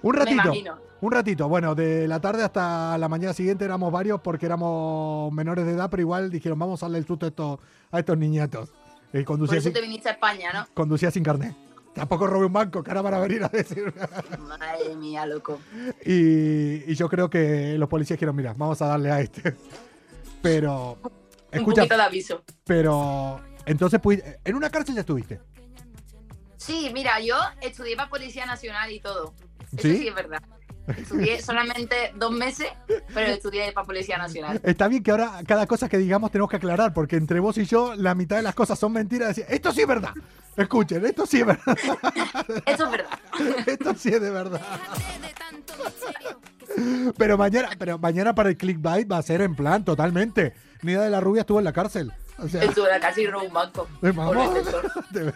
Un ratito, un ratito, bueno, de la tarde hasta la mañana siguiente éramos varios porque éramos menores de edad, pero igual dijeron, vamos a darle el susto a estos, a estos niñatos. Y Por eso sin, te viniste a España, ¿no? conducía sin carnet. Tampoco robé un banco, que ahora van a venir a decir. Madre mía, loco. Y, y yo creo que los policías dijeron, mira, vamos a darle a este. Pero, Un escucha, poquito de aviso. pero, entonces, pues, en una cárcel ya estuviste. Sí, mira, yo estudié para Policía Nacional y todo. Eso ¿Sí? sí, es verdad. Estudié solamente dos meses, pero estudié para Policía Nacional. Está bien que ahora cada cosa que digamos tenemos que aclarar, porque entre vos y yo la mitad de las cosas son mentiras. Decir, esto sí es verdad. Escuchen, esto sí es verdad. Eso es verdad. esto sí es de verdad. Pero mañana, pero mañana para el clickbait va a ser en plan totalmente. Nida de la Rubia estuvo en la cárcel. O sea, Estuve casi robó un banco. De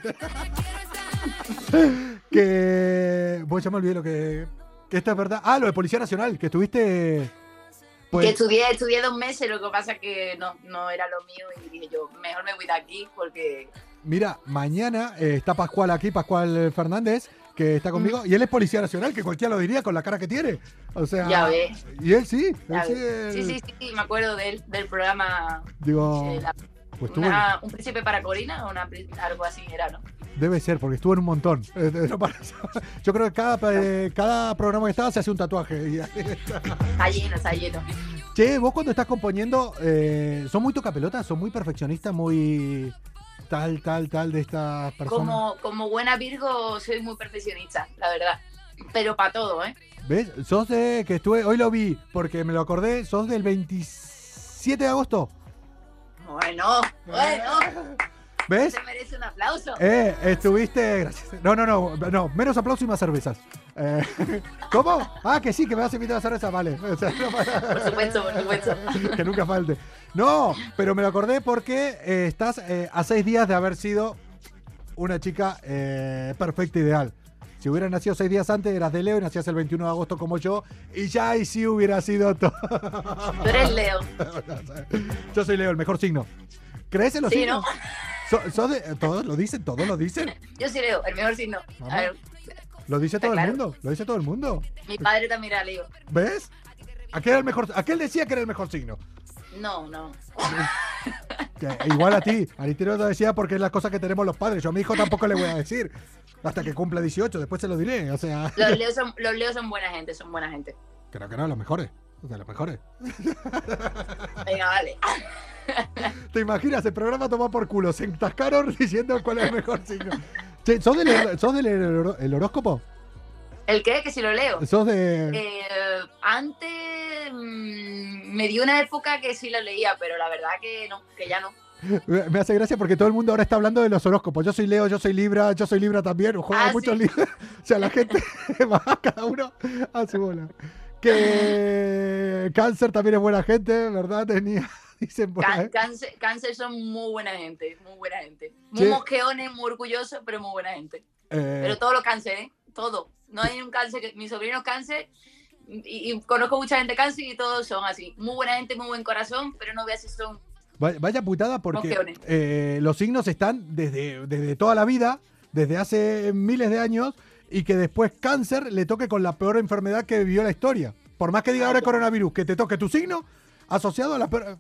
que. Pues ya me olvidé lo que. Que esto es verdad. Ah, lo de Policía Nacional, que estuviste. Pues, Que estudié, estudié dos meses, lo que pasa que no, no era lo mío y dije yo, mejor me voy de aquí porque mira, mañana eh, está Pascual aquí, Pascual Fernández, que está conmigo, y él es Policía Nacional, que cualquiera lo diría con la cara que tiene. O sea. Ya ves. Y él sí. Él sí. Sí, él- sí, sí, me acuerdo del, del programa Digo. eh, la- Pues estuvo. una- Un príncipe para Corina o una, algo así era, ¿no? Debe ser, porque estuvo en un montón. Eh, eh, Yo creo que cada, eh, cada programa que estaba se hace un tatuaje. Está lleno, está lleno. Che, vos cuando estás componiendo, eh, ¿son muy tocapelotas? ¿Son muy perfeccionistas? ¿Muy tal, tal, tal de estas personas? Como, como buena Virgo soy muy perfeccionista, la verdad. Pero para todo, ¿eh? ¿Ves? Sos de que estuve, hoy lo vi, porque me lo acordé, sos del 27 de agosto. Bueno, bueno. ¿Ves? Se merece un aplauso. Eh, estuviste. Gracias. No, no, no, no. Menos aplauso y más cervezas. Eh, ¿Cómo? Ah, que sí, que me vas a invitar a cerveza, vale. O sea, no para- Por supuesto, por supuesto. que nunca falte. No, pero me lo acordé porque eh, estás eh, a seis días de haber sido una chica perfecta, ideal. Si hubieras nacido seis días antes, eras de Leo y nacías el 21 de agosto como yo, y ya ahí sí hubiera sido todo. Tú eres Leo. Yo soy Leo, el mejor signo. ¿Crees en los Sí, signos? ¿no? So- so de- todos lo dicen, todos lo dicen. Yo soy Leo, el mejor signo. A ver, Lo dice todo claro. el mundo, lo dice todo el mundo. mi padre también era Leo. ¿Ves? Aquel, era el mejor, aquel decía que era el mejor signo. No, no. Igual a ti. A ti te lo decía porque es la cosa que tenemos los padres. Yo a mi hijo tampoco le voy a decir. Hasta que cumpla 18, después se lo diré. O sea, Los Leos son, los Leos son buena gente, son buena gente. creo que no, los mejores. Sea, los mejores. Venga, vale. ¿Te imaginas? El programa tomó por culo. Se entascaron diciendo cuál es el mejor signo. Che, ¿Sos del, sos del hor- el horóscopo? ¿El qué? Que si lo leo. ¿Sos de...? Eh, antes mm, me dio una época que sí lo leía, pero la verdad que no, que ya no. Me hace gracia porque todo el mundo ahora está hablando de los horóscopos. Yo soy Leo, yo soy Libra, yo soy Libra también. Hay Ah, muchos sí. Libra. O sea, la gente va cada uno a su bola. Que cáncer también es buena gente, ¿verdad? Tenía, dicen por ahí. cáncer, cáncer son muy buena gente, muy buena gente. Muy Sí. mosqueones, muy orgullosos, pero muy buena gente. Eh, Pero todos los cánceres, todo. No hay un cáncer que. Mi sobrino es cáncer y, y conozco mucha gente cáncer y todos son así. Muy buena gente, muy buen corazón, pero no veas si son. Vaya, putada porque eh, los signos están desde, desde toda la vida, desde hace miles de años, y que después cáncer le toque con la peor enfermedad que vivió la historia. Por más que diga ahora el coronavirus, que te toque tu signo asociado a la peor...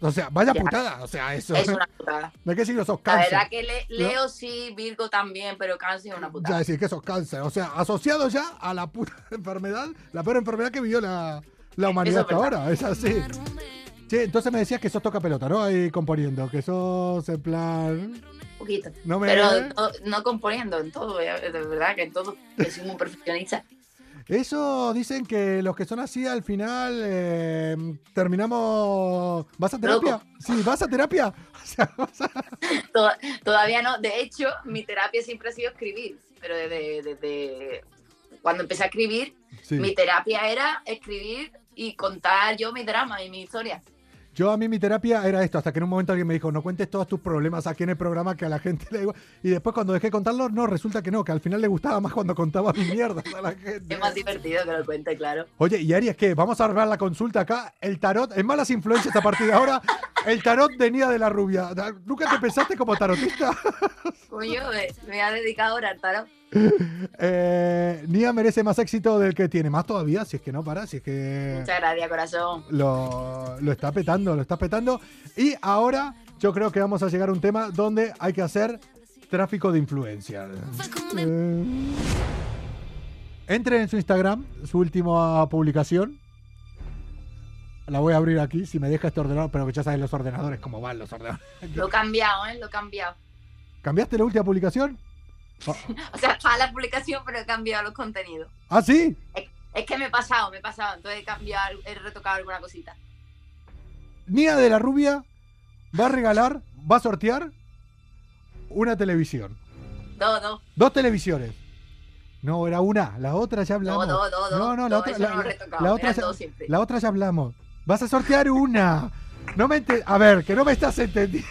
O sea, vaya Ya. putada. O sea, eso... Es una putada. ¿De qué signo sos La cáncer? verdad que le- Leo sí, Virgo también, pero cáncer es una Ya putada. decir que sos cáncer. O sea, asociado ya a la puta enfermedad, la peor enfermedad que vivió la, la humanidad hasta ahora. Es así. Che, entonces me decías que sos toca pelota, ¿no? Ahí componiendo, que sos en plan... Un poquito. No me- Pero no, no componiendo en todo, eh, de verdad que en todo. Que soy muy perfeccionista. Eso dicen que los que son así al final eh, terminamos... ¿Vas a terapia? Loco. Sí, ¿vas a terapia? O sea, vas a- To- Todavía no. De hecho, mi terapia siempre ha sido escribir. Pero desde, desde cuando empecé a escribir, Sí. mi terapia era escribir y contar yo mi drama y mi historia. Yo a mí mi terapia era esto, hasta que en un momento alguien me dijo, no cuentes todos tus problemas aquí en el programa que a la gente le igual. Y después cuando dejé de contarlos, no, resulta que no, que al final le gustaba más cuando contaba mis mierdas a la gente. Es más divertido que lo cuente, claro. Oye, y Ari, es que vamos a armar la consulta acá. El tarot, en malas influencias a partir de ahora, el tarot de Nia de la Rubia. ¿Nunca te pensaste como tarotista? Coño, me, me ha dedicado ahora al tarot. Eh, Nia merece más éxito del que tiene. Más todavía, si es que no para, si es que Muchas gracias, corazón. lo, lo está petando, lo está petando. Y ahora yo creo que vamos a llegar a un tema donde hay que hacer tráfico de influencia. Eh, entre en su Instagram, su última publicación. La voy a abrir aquí, si me deja este ordenador, pero que ya sabes los ordenadores, cómo van los ordenadores. Lo he cambiado, ¿eh? Lo he cambiado. ¿Cambiaste la última publicación? O sea, está la publicación, pero he cambiado los contenidos. ¿Ah, sí? Es, es que me he pasado, me he pasado. Entonces he cambiado, he retocado alguna cosita. Nia de la Rubia va a regalar, va a sortear una televisión. Dos, dos. Dos televisiones. No, era una. La otra ya hablamos. dos, dos, No, dos. no, la otra, la, no otra ya, la otra ya hablamos. Vas a sortear una. No me ente- A ver, que no me estás entendiendo.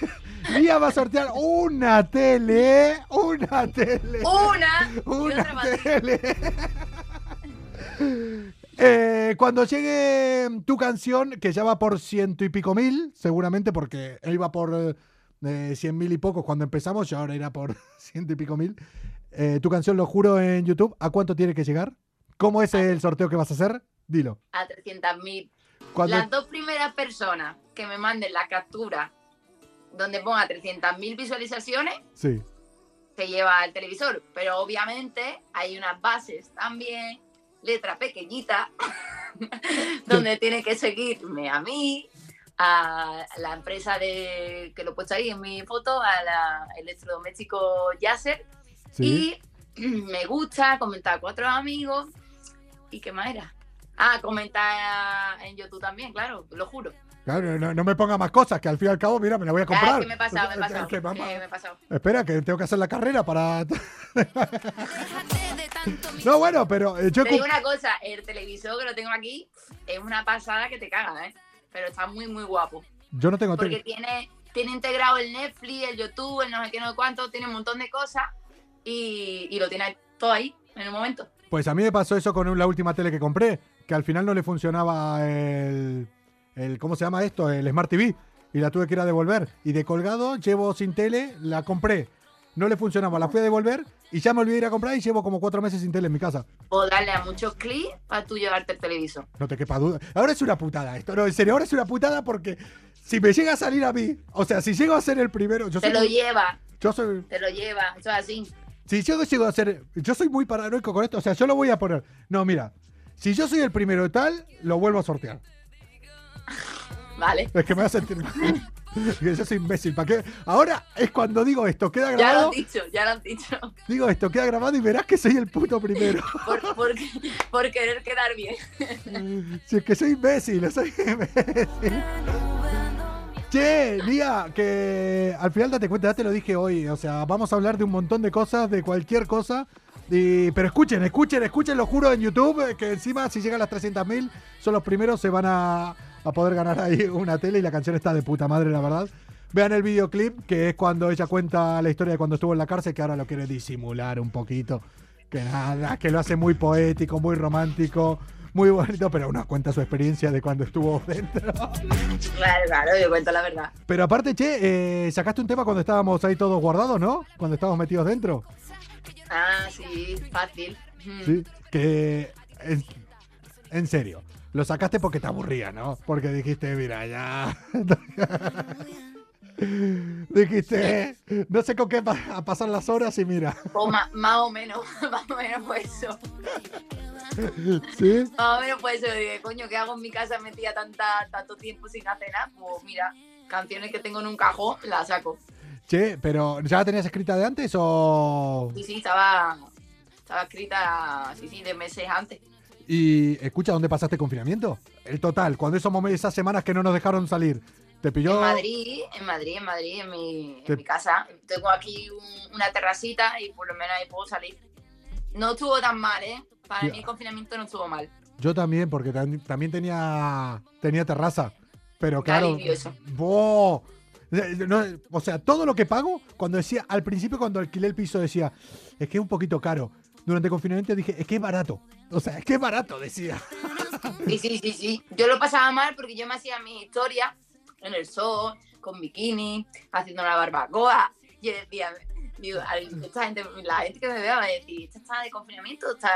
Nia va a sortear una tele. Una tele. Una. y Una otra para ti. tele. Eh, cuando llegue tu canción, que ya va por ciento y pico mil, seguramente porque él iba por eh, cien mil y pocos cuando empezamos y ahora irá por ciento y pico mil. Eh, tu canción, lo juro, en YouTube, ¿a cuánto tiene que llegar? ¿Cómo es el sorteo que vas a hacer? Dilo. A 300.000. Cuando- Las dos primeras personas que me manden la captura donde ponga 300.000 visualizaciones Sí. se lleva el televisor. Pero obviamente hay unas bases también, letra pequeñita, donde tiene que seguirme a mí, a la empresa de que lo he puesto ahí en mi foto, a la electrodoméstico Yasser. Sí. Y me gusta, comentar a cuatro amigos. ¿Y qué más era? Ah, comentar en YouTube también, claro, lo juro. Claro, no, no me ponga más cosas, que al fin y al cabo, mira, me la voy a comprar. que me he pasado, me he pasado. Que mamá- que me he pasado. Espera, que tengo que hacer la carrera para. no, bueno, pero eh, yo. Te digo una cosa, el televisor que lo tengo aquí es una pasada que te caga, ¿eh? Pero está muy, muy guapo. Yo no tengo Porque tele. tiene, tiene integrado el Netflix, el YouTube, el no sé qué, no sé cuánto, tiene un montón de cosas y, y lo tiene todo ahí en un momento. Pues a mí me pasó eso con la última tele que compré, que al final no le funcionaba el, el ¿cómo se llama esto? El Smart TV y la tuve que ir a devolver. Y de colgado llevo sin tele, la compré, no le funcionaba, la fui a devolver y ya me olvidé de ir a comprar y llevo como cuatro meses sin tele en mi casa. O darle a muchos clics para tú llevarte el televisor. No te quepa duda. Ahora es una putada esto, no, en serio, ahora es una putada porque si me llega a salir a mí, o sea, si llego a ser el primero, yo Te soy, lo lleva, yo soy, te lo lleva, eso es así. Si yo llego a ser. Yo soy muy paranoico con esto. O sea, yo lo voy a poner. No, mira. Si yo soy el primero de tal, lo vuelvo a sortear. Vale. Es que me va a sentir mal. Yo soy imbécil. ¿Para qué? Ahora es cuando digo esto, queda Ya lo grabado. has dicho, ya lo has dicho. Digo esto, queda grabado y verás que soy el puto primero. Por, por, por querer quedar bien. si es que soy imbécil, soy imbécil. Che, Lía, que al final date cuenta, ya te lo dije hoy. O sea, vamos a hablar de un montón de cosas, de cualquier cosa. Y, pero escuchen, escuchen, escuchen, lo juro en YouTube, que encima si llegan las 300.000, son los primeros, se van a, a poder ganar ahí una tele y la canción está de puta madre, la verdad. Vean el videoclip, que es cuando ella cuenta la historia de cuando estuvo en la cárcel, que ahora lo quiere disimular un poquito. Que nada, que lo hace muy poético, muy romántico, muy bonito, pero uno cuenta su experiencia de cuando estuvo dentro. Claro, claro, yo cuento la verdad. Pero aparte, che, eh, sacaste un tema cuando estábamos ahí todos guardados, ¿no? Cuando estábamos metidos dentro. Ah, sí, fácil. Sí. Que, en, en serio, lo sacaste porque te aburría, ¿no? Porque dijiste, mira, ya. Dijiste, "Eh, no sé con qué pa- a pasar las horas y mira. O más o menos, más o menos fue eso. ¿Sí? Más o menos fue eso. Dije, coño, ¿qué hago en mi casa metía tanta, tanto tiempo sin hacer nada? Pues mira, canciones que tengo en un cajón, las saco. Che, pero ¿ya la tenías escrita de antes o...? Sí, sí, estaba, estaba escrita, sí, sí, de meses antes. Y escucha, ¿dónde pasaste confinamiento? El total, cuando esos momentos, esas semanas que no nos dejaron salir. ¿Te pilló? En Madrid, en Madrid, en Madrid, en mi, en mi casa. Tengo aquí un- una terracita y por lo menos ahí puedo salir. No estuvo tan mal, ¿eh? Para Ya. mí el confinamiento no estuvo mal. Yo también, porque tam- también tenía, tenía terraza. Pero claro. Eh, no, o sea, todo lo que pago, cuando decía, al principio cuando alquilé el piso decía, es que es un poquito caro. Durante el confinamiento dije, es que es barato. O sea, es que es barato, decía. Sí, sí, sí, sí. Yo lo pasaba mal porque yo me hacía mis historias en el sol, con bikini, haciendo una barbacoa. Y decía, digo, a esta gente, la gente que me vea va a decir, ¿esta está de confinamiento? Está...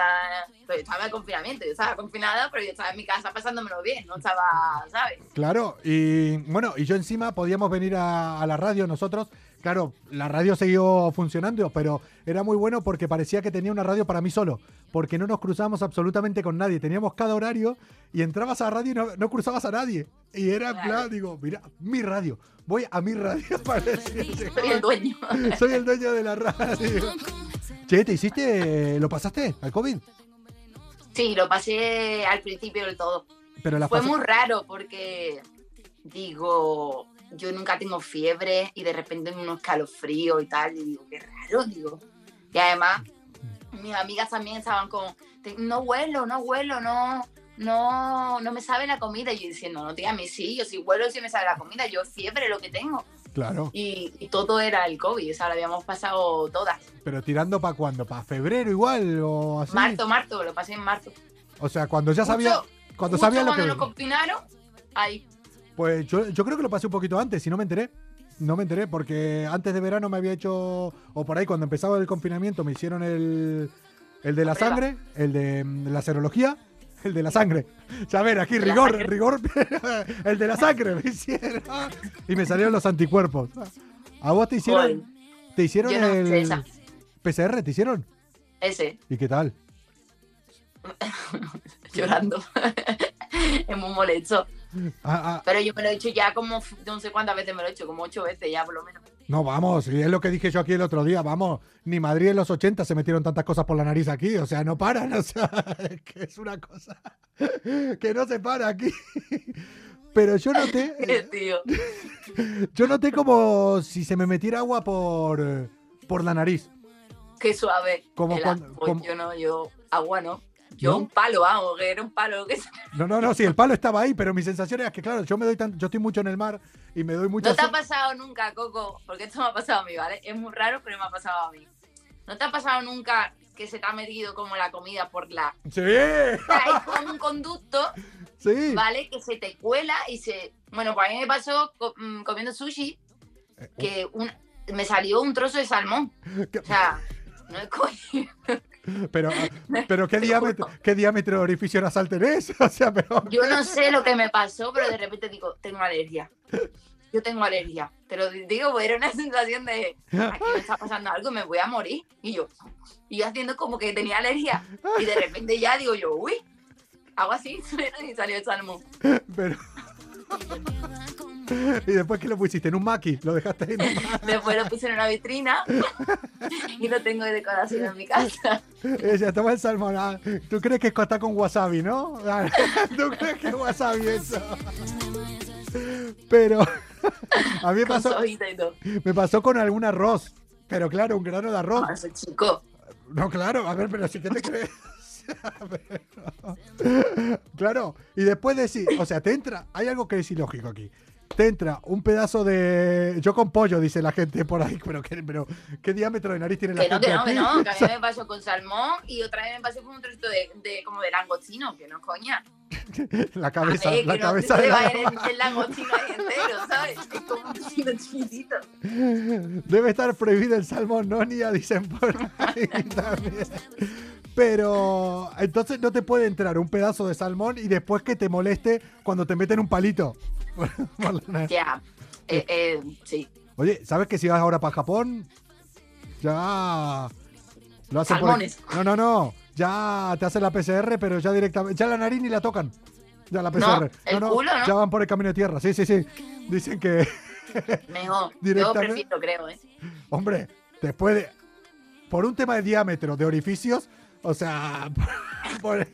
Pero yo estaba de confinamiento, yo estaba confinada, pero yo estaba en mi casa pasándomelo bien, no estaba, ¿sabes? Claro, y bueno, y yo encima podíamos venir a, a la radio nosotros. Claro, la radio siguió funcionando, pero era muy bueno porque parecía que tenía una radio para mí solo, porque no nos cruzábamos absolutamente con nadie. Teníamos cada horario y entrabas a la radio y no, no cruzabas a nadie. Y era en plan, digo, mira, mi radio, voy a mi radio para decir, Soy el dueño. soy el dueño de la radio. Che, ¿te hiciste, lo pasaste al COVID? Sí, lo pasé al principio del todo. Pero la Fue muy raro porque, digo, yo nunca tengo fiebre y de repente unos escalofríos y tal. Y digo, qué raro, digo. Y además, mis amigas también estaban "Te- no huelo, no huelo, no, no, no me sabe la comida. Y yo diciendo, no, tía, a mí sí, yo sí huelo, sí me sabe la comida, yo fiebre lo que tengo. Claro, Y, y todo era el COVID, o sea, lo habíamos pasado todas. pero tirando para cuándo, para febrero igual o así. Marzo, marzo, lo pasé en marzo. O sea, cuando ya sabía, Justo- cuando Justo sabía lo cuando que nos confinaron, ahí. Pues yo, yo creo que lo pasé un poquito antes, si no me enteré. No me enteré, porque antes de verano me había hecho, o por ahí cuando empezaba el confinamiento, me hicieron el, el de la sangre, el de mm, la serología, el de la sangre. O sea, a ver, aquí rigor, rigor, el de la sangre me hicieron. Y me salieron los anticuerpos. ¿A vos te hicieron, te hicieron no el esa. PCR? ¿Te hicieron? Ese, ¿Y qué tal? llorando. es muy molesto. Ah, ah, Pero yo me lo he hecho ya como, no sé cuántas veces me lo he hecho, como ocho veces ya por lo menos. No, vamos, y es lo que dije yo aquí el otro día, vamos, ni Madrid en los 80 se metieron tantas cosas por la nariz aquí, o sea, no paran, o sea, es que es una cosa que no se para aquí. Pero yo noté, Tío. yo noté como si se me metiera agua por, por la nariz. Qué suave. Como cuando- como- Yo no, yo agua no. Yo ¿No? un palo, vamos, que era un palo. Que... No, no, no, sí, el palo estaba ahí, pero mi sensación era que, claro, yo me doy tan, yo estoy mucho en el mar y me doy mucho... No te ha pasado nunca, Coco, porque esto me ha pasado a mí, ¿vale? Es muy raro, pero me ha pasado a mí. ¿No te ha pasado nunca que se te ha metido como la comida por la... Sí, hay como un conducto, sí. ¿vale? Que se te cuela y se... Bueno, pues a mí me pasó mm, comiendo sushi que un- me salió un trozo de salmón. O sea, no es coño. Pero, pero ¿qué diámetro, ¿qué diámetro de orificio nasal tenés? O sea, pero... Yo no sé lo que me pasó, pero de repente digo, tengo alergia. Yo tengo alergia. Te lo digo, era una sensación de, aquí me está pasando algo, me voy a morir. Y yo, y yo haciendo como que tenía alergia. Y de repente ya digo yo, uy, hago así y salió el salmón. Pero... ¿Y después qué lo pusiste? ¿En un maqui? ¿Lo dejaste ahí en un maqui? Después lo puse en una vitrina y lo tengo de decoración en mi casa. Ella toma el salmón. ah, ¿Tú crees que está con wasabi, no? Ah, ¿Tú crees que es wasabi eso? Pero a mí me pasó, me pasó con algún arroz. Pero claro, un grano de arroz. No, ese chico. No, claro, a ver, pero si que te crees. Pero- claro, y después decir, o sea, te entra, hay algo que es ilógico aquí. Te entra un pedazo de. Yo con pollo, dice la gente por ahí, pero ¿qué, pero, ¿qué diámetro de nariz tiene la Que no, gente que no, que no, que a O sea, mí me pasó con salmón y otra vez me pasó con un trocito de, de como de langostino, que no coña. la cabeza, A ver, la no cabeza de la- a el, el langostino ahí entero, ¿sabes? Es como un trocito chiquitito. Debe estar prohibido el salmón, ¿no? Ni ya dicen por ahí también. Pero entonces no te puede entrar un pedazo de salmón y después que te moleste cuando te meten un palito. Ya. Eh, eh, sí. Oye, ¿sabes que si vas ahora para Japón, ya lo hacen por el- Salmones. No, no, no. Ya te hacen la PCR, pero ya directamente. Ya la nariz ni la tocan. Ya la No, PCR. el culo, ¿no? Ya van por el camino de tierra. Sí, sí, sí. Dicen que, Mejor. Yo Directamente. prefiero, creo, ¿eh? hombre, después de. Por un tema de diámetro de orificios, o sea. por-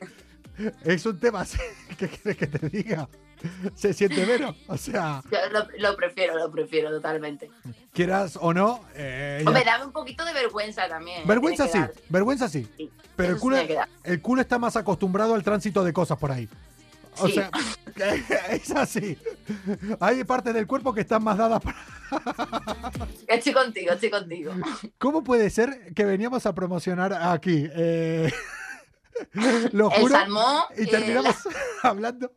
es un tema así. ¿Qué quieres que te diga? Se siente menos. O sea, Yo lo, lo prefiero, lo prefiero totalmente. quieras o no. eh, Hombre, dame un poquito de vergüenza también. ¿eh? Vergüenza sí, vergüenza sí. Sí, Pero el culo, el culo está más acostumbrado al tránsito de cosas por ahí. O Sí. sea, es así. Hay partes del cuerpo que están más dadas para... Estoy contigo, estoy contigo. ¿Cómo puede ser que veníamos a promocionar aquí? Eh, Lo El juro. salmón, Y eh, terminamos hablando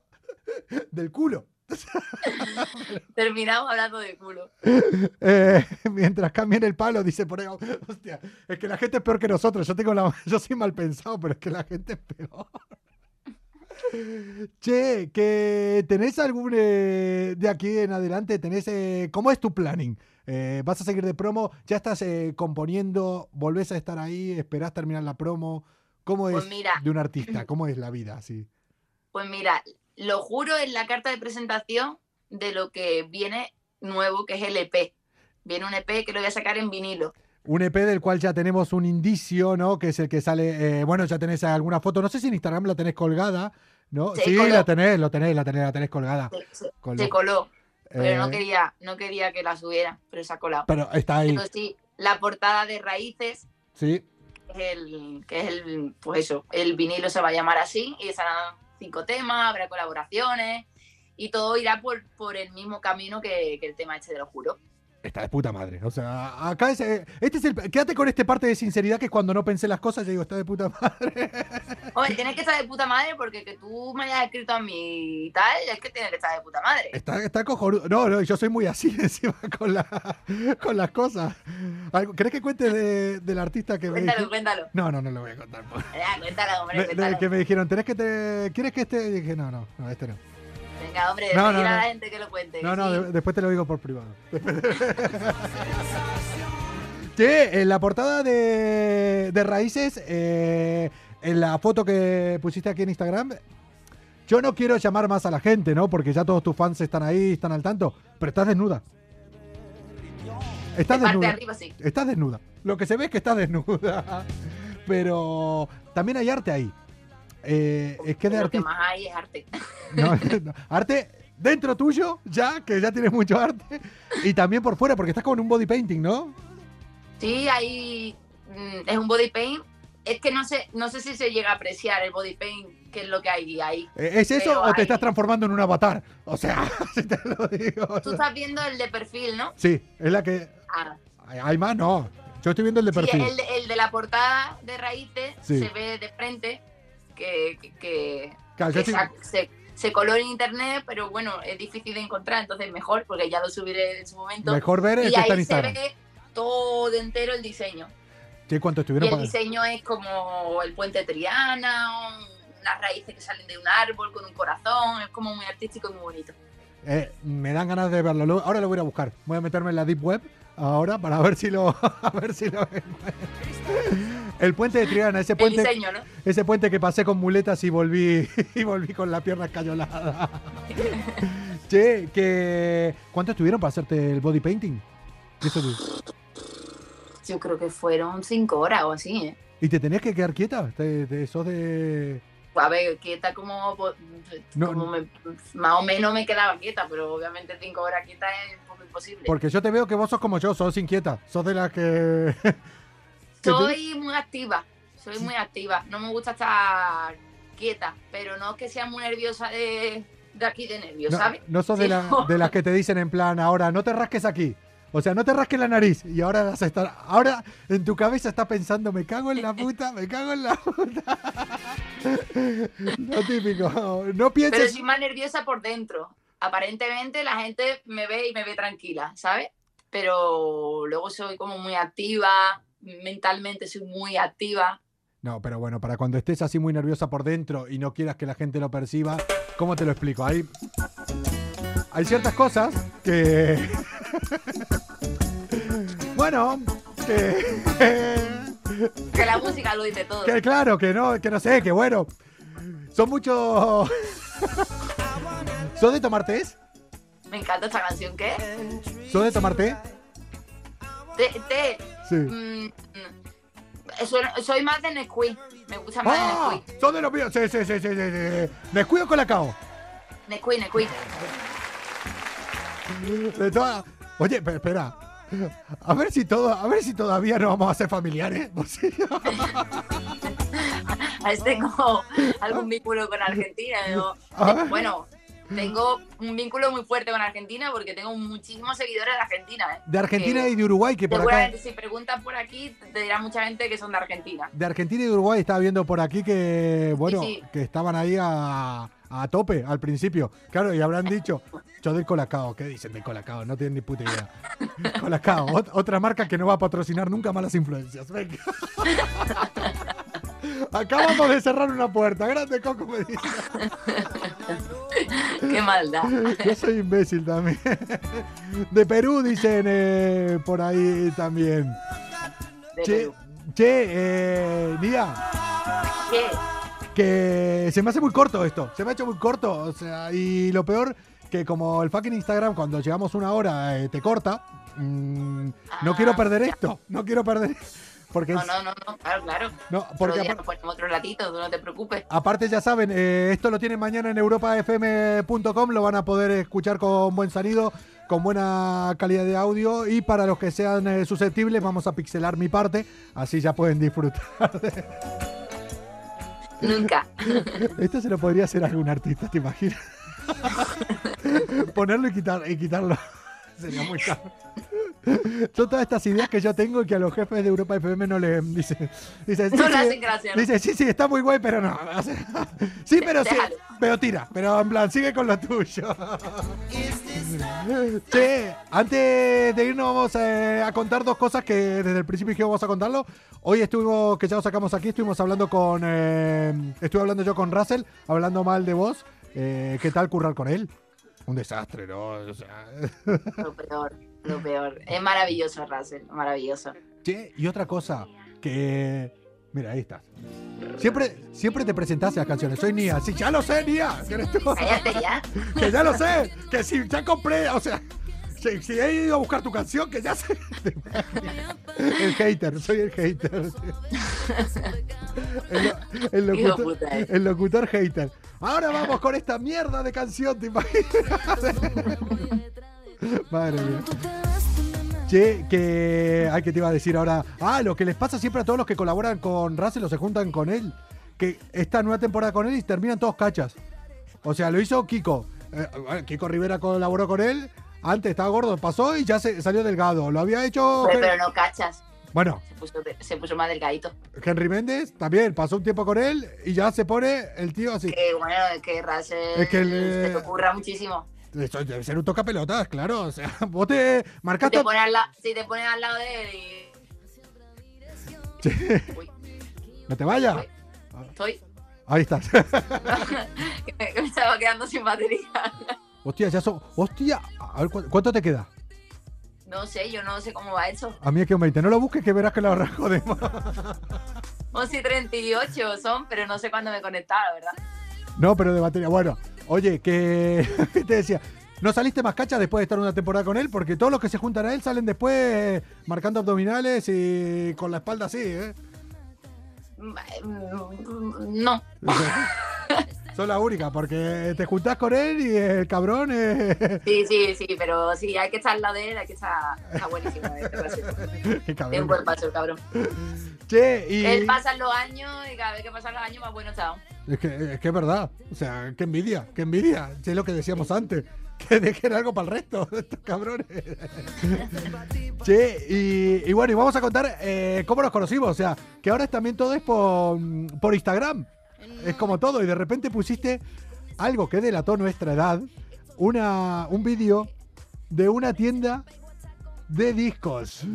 del culo. Terminamos hablando de culo. Eh, mientras cambien el palo, dice por ahí. Hostia, es que la gente es peor que nosotros. Yo tengo la, yo soy mal pensado, pero es que la gente es peor. Che, que tenés algún eh, de aquí en adelante, tenés eh, ¿cómo es tu planning? ¿Vas a seguir de promo? ¿Ya estás componiendo? ¿Volvés a estar ahí? ¿Esperás terminar la promo? ¿Cómo es Pues mira. de un artista? ¿Cómo es la vida así? Pues mira, lo juro en la carta de presentación de lo que viene nuevo, que es el EP. Viene un EP que lo voy a sacar en vinilo. Un EP del cual ya tenemos un indicio, ¿no? Que es el que sale. eh, bueno, ya tenés alguna foto. No sé si en Instagram la tenés colgada, ¿no? Se sí, coló. la tenés, lo tenés, la tenés, la tenés colgada. Se, se- Coló. se coló, pero no Eh, quería, no quería que la subiera, pero se ha colado. Pero está ahí, Entonces sí, la portada de Raíces, sí. que es el, que es el, pues eso, el vinilo se va a llamar así, y serán cinco temas, habrá colaboraciones, y todo irá por, por el mismo camino que, que el tema este de lo juro. Está de puta madre. O sea, acá es. eh, Este es el. Quédate con este parte de sinceridad que es cuando no pensé las cosas, yo digo, está de puta madre. Hombre, tienes que estar de puta madre porque que tú me hayas escrito a mí y tal, es que tienes que estar de puta madre. Está, está cojonudo. No, no, yo soy muy así encima con, la, con las cosas. ¿Crees que cuente de- del artista que me Cuéntalo, dijo- cuéntalo. No, no, no lo voy a contar. por- Ya, cuéntalo, hombre, cuéntalo. que me dijeron, ¿tenés que te, ¿quieres que este? Y dije, no, no, no, este no. Venga, hombre, No, no, no, a la gente que lo cuente. No, no, sí. después te lo digo por privado. Che, en la portada de, de Raíces, eh, en la foto que pusiste aquí en Instagram, yo no quiero llamar más a la gente, ¿no? Porque ya todos tus fans están ahí, están al tanto, pero estás desnuda. Estás De parte de desnuda. arriba, sí. Estás desnuda. Lo que se ve es que estás desnuda. Pero también hay arte ahí. Eh, es que de Lo que más hay es arte. No, no. Arte dentro tuyo, ya, que ya tienes mucho arte. Y también por fuera, porque estás con un body painting, ¿no? Sí, hay. mm, Es un body paint. Es que no sé, no sé si se llega a apreciar el body paint, que es lo que hay ahí. Eh, ¿Es eso Pero o te hay- estás transformando en un avatar? O sea, si te lo digo. Tú estás viendo el de perfil, ¿no? Sí, es la que. Ah, Hay más, no. Yo estoy viendo el de sí, perfil. el, de- el de la portada de raíces Sí. se ve de frente que, que, que- sa- se, se coló en internet, pero bueno, es difícil de encontrar, entonces mejor, porque ya lo subiré en su momento. Mejor ver el y ahí se ve todo entero el diseño. ¿Qué cuánto Y estuvieron el para- diseño es como el puente Triana, un- unas raíces que salen de un árbol con un corazón, es como muy artístico y muy bonito. Eh, me dan ganas de verlo. Lo- Ahora lo voy a buscar. Voy a meterme en la deep web ahora para ver si lo, a ver si lo El puente de Triana, ese El puente, diseño, ¿no? ese puente que pasé con muletas y volví y volví con la pierna escayolada. che, que ¿cuánto estuvieron para hacerte el body painting? Eso Yo creo que fueron cinco horas o así, ¿eh? ¿Y te tenías que quedar quieta? ¿Te, te- sos de A ver, quieta como, pues, No, como no. me- más o menos me quedaba quieta, pero obviamente cinco horas quieta es un poco imposible. Porque yo te veo que vos sos como yo, sos inquieta. Sos de las que. Soy muy activa, soy muy activa. No me gusta estar quieta, pero no es que sea muy nerviosa de, de aquí de nervios, No, ¿sabes? no sos de, la- de las que te dicen en plan, ahora no te rasques aquí. O sea, no te rasques la nariz. Y ahora vas a estar. Ahora en tu cabeza está pensando, me cago en la puta, me cago en la puta. Lo típico. No Pero pienses. soy más nerviosa por dentro. Aparentemente la gente me ve y me ve tranquila, ¿sabes? Pero luego soy como muy activa, mentalmente soy muy activa. No, pero bueno, para cuando estés así muy nerviosa por dentro y no quieras que la gente lo perciba, ¿cómo te lo explico? Ahí. hay ciertas cosas que. bueno, que. Que la música lo dice todo. que claro, que no, que no sé, que bueno. Son muchos. ¿Son de tomar té? Me encanta esta canción. ¿Qué? ¿Son de tomar té? Té. té. Sí. Mm, mm. soy, soy más de Nesquik. Me gusta más ¡Ah! de Nesquik. Son de los míos. Sí, sí, sí, sí, sí, sí. Descuido con la cao. Nesquik, Nesquik. De toda- Oye, pero espera. A ver si todo, a ver si todavía no vamos a ser familiares. Sí. A ver si tengo algún vínculo con Argentina. ver. Bueno, tengo un vínculo muy fuerte con Argentina porque tengo muchísimos seguidores de Argentina. ¿eh? De Argentina Que y de Uruguay, que por acá. Si preguntas por aquí, te dirá mucha gente que son de Argentina. De Argentina y de Uruguay estaba viendo por aquí que, bueno, Sí, sí. que estaban ahí a, a tope al principio. Claro, y habrán dicho, yo del Colacao, ¿qué dicen del Colacao? No tienen ni puta idea. Colacao, ot- otra marca que no va a patrocinar nunca malas influencias. Venga. Acabamos de cerrar una puerta. Grande Coco me dice. Qué maldad. Yo soy imbécil también. De Perú dicen eh, por ahí también. De Che, Perú. che eh, Nia, ¿Qué? Que se me hace muy corto esto. Se me ha hecho muy corto. O sea, y lo peor, que como el fucking Instagram, cuando llegamos una hora, eh, te corta. mm, no Ah, quiero perder ya. esto. No quiero perder. Porque No, no, no, no, claro, claro. No, porque Otro día apar- nos ponemos otro ratito, no te preocupes. Aparte, ya saben, eh, esto lo tienen mañana en europafm.com, lo van a poder escuchar con buen sonido, con buena calidad de audio y para los que sean eh, susceptibles vamos a pixelar mi parte, así ya pueden disfrutar. Nunca. Esto se lo podría hacer algún artista, ¿te imaginas? Ponerlo y, quitar, y quitarlo. Sería muy caro. Son todas estas ideas que yo tengo y que a los jefes de Europa FM no le dicen. Dicen, sí, No le sí, hacen gracia, ¿no? Dice, sí, sí, está muy guay, pero no. Sí, pero sí. Pero tira. Pero en plan, sigue con lo tuyo. Che, antes de irnos vamos eh, a contar dos cosas que desde el principio dijimos vamos a contarlo. Hoy estuvimos, que ya lo sacamos aquí, estuvimos hablando con... eh, estuve hablando yo con Russell, hablando mal de vos. Eh, ¿Qué tal currar con él? Un desastre, ¿no? O sea, Lo peor, lo peor. Es maravilloso, Russell, maravilloso. Che, y otra cosa, que... Mira, ahí estás. Siempre, siempre te presentaste las canciones. Soy Nia. Sí, ya lo sé, Nia. que eres tú. Cállate ya. que ya lo sé. Que si ya compré, o sea, si, si he ido a buscar tu canción, que ya sé. el hater, soy el hater. El, locutor, eh. el locutor hater. Ahora vamos con esta mierda de canción, ¿te imaginas? Madre mía. Che, que. Ay, que te iba a decir ahora. Ah, lo que les pasa siempre a todos los que colaboran con Russell o se juntan con él. Que esta nueva temporada con él y terminan todos cachas. O sea, lo hizo Kiko. Eh, bueno, Kiko Rivera colaboró con él. Antes estaba gordo, pasó y ya se salió delgado. Lo había hecho. Pero, pero no cachas. Bueno, Se puso, se puso más delgadito. Henry Méndez también pasó un tiempo con él y ya se pone el tío así. Que bueno, es que Russell Es que le- se te ocurra muchísimo. Eso debe ser un tocapelotas, claro. O sea, vos te Si marcaste. te, pones al la- si te pones al lado de él y Uy, No te vayas. estoy. Ahí estás. que me, estaba quedando sin batería. Hostia, ya son. Hostia, a ver, ¿cu- ¿cuánto te queda? No sé, yo no sé cómo va eso. A mí es que un 20. No lo busques que verás que la ahorras jodemos. 11 y 38 son, pero no sé cuándo me conectaba, verdad. No, pero de batería. Bueno, oye, que ¿qué te decía. No saliste más cacha después de estar una temporada con él, porque todos los que se juntan a él salen después eh, marcando abdominales y con la espalda así, ¿eh? Mm, No. Son la única, porque te juntás con él y el cabrón. eh, Sí, sí, sí, pero sí, hay que estar al lado de él, hay que estar. Está buenísimo. Russell. Qué Tiene cabrón. un buen paso el cabrón. Che, y. Él pasa los años y cada vez que pasan los años más bueno está. Es que, es que es verdad. O sea, qué envidia, qué envidia. Es lo que decíamos antes. Que dejen algo para el resto, estos cabrones. che, y, y bueno, y vamos a contar eh, cómo nos conocimos. O sea, que ahora también todo es por, por Instagram. Es como todo. Y de repente pusiste algo que delató nuestra edad. Una, un vídeo de una tienda de discos.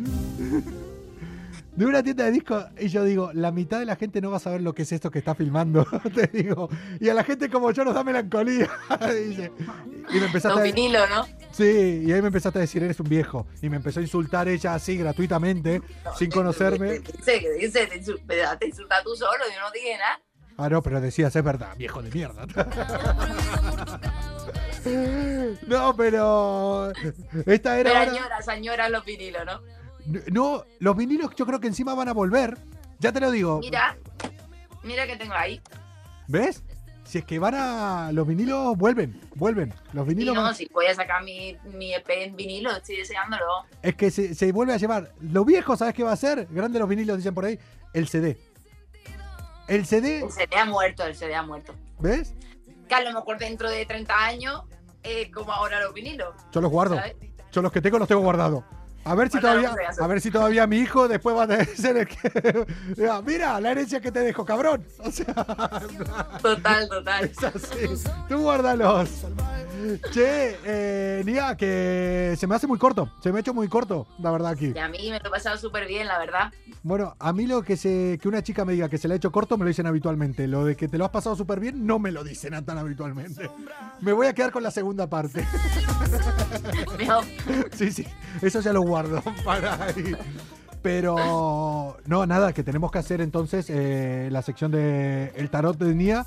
De una tienda de discos y yo digo, la mitad de la gente no va a saber lo que es esto que está filmando, te digo. Y a la gente como yo nos da melancolía. Dice. y me empezaste Los a... vinilos, ¿no? Sí, y ahí me empezaste a decir, eres un viejo. Y me empezó a insultar ella así gratuitamente, sin conocerme. ¿Qué dice? ¿Qué dice? Te te insulta tú solo, yo no dije nada. Ah, no, pero decías, es verdad, viejo de mierda. no, pero. Esta era. Pero ahora- añoras los vinilos, ¿no? No, los vinilos yo creo que encima van a volver. Ya te lo digo. Mira, mira que tengo ahí. ¿Ves? Si es que van a. Los vinilos vuelven, vuelven. Los Y vinilos. no, van- si voy a sacar mi, mi EP en vinilo, estoy deseándolo. Es que se, se vuelve a llevar. Lo viejo, ¿sabes qué va a ser? Grande los vinilos, dicen por ahí. El CD. El CD, El CD ha muerto, el CD ha muerto. ¿ves? Que a lo mejor dentro de 30 años, eh, como ahora los vinilos. Yo los guardo. ¿sabes? Yo los que tengo los tengo guardados. A ver si todavía, a ver si todavía mi hijo después va a ser el que diga, mira la herencia que te dejo, cabrón. O sea, Total, total. es así. Tú guárdalos. Che, eh, Nia, que se me hace muy corto. Se me ha hecho muy corto, la verdad aquí. Y a mí me lo he pasado súper bien, la verdad. Bueno, a mí lo que se que una chica me diga que se le ha hecho corto me lo dicen habitualmente. Lo de que te lo has pasado súper bien no me lo dicen tan habitualmente. Me voy a quedar con la segunda parte. Mejor. Sí, sí, eso ya lo guardo para ahí. Pero no, nada, que tenemos que hacer entonces eh, la sección de el tarot de Nia,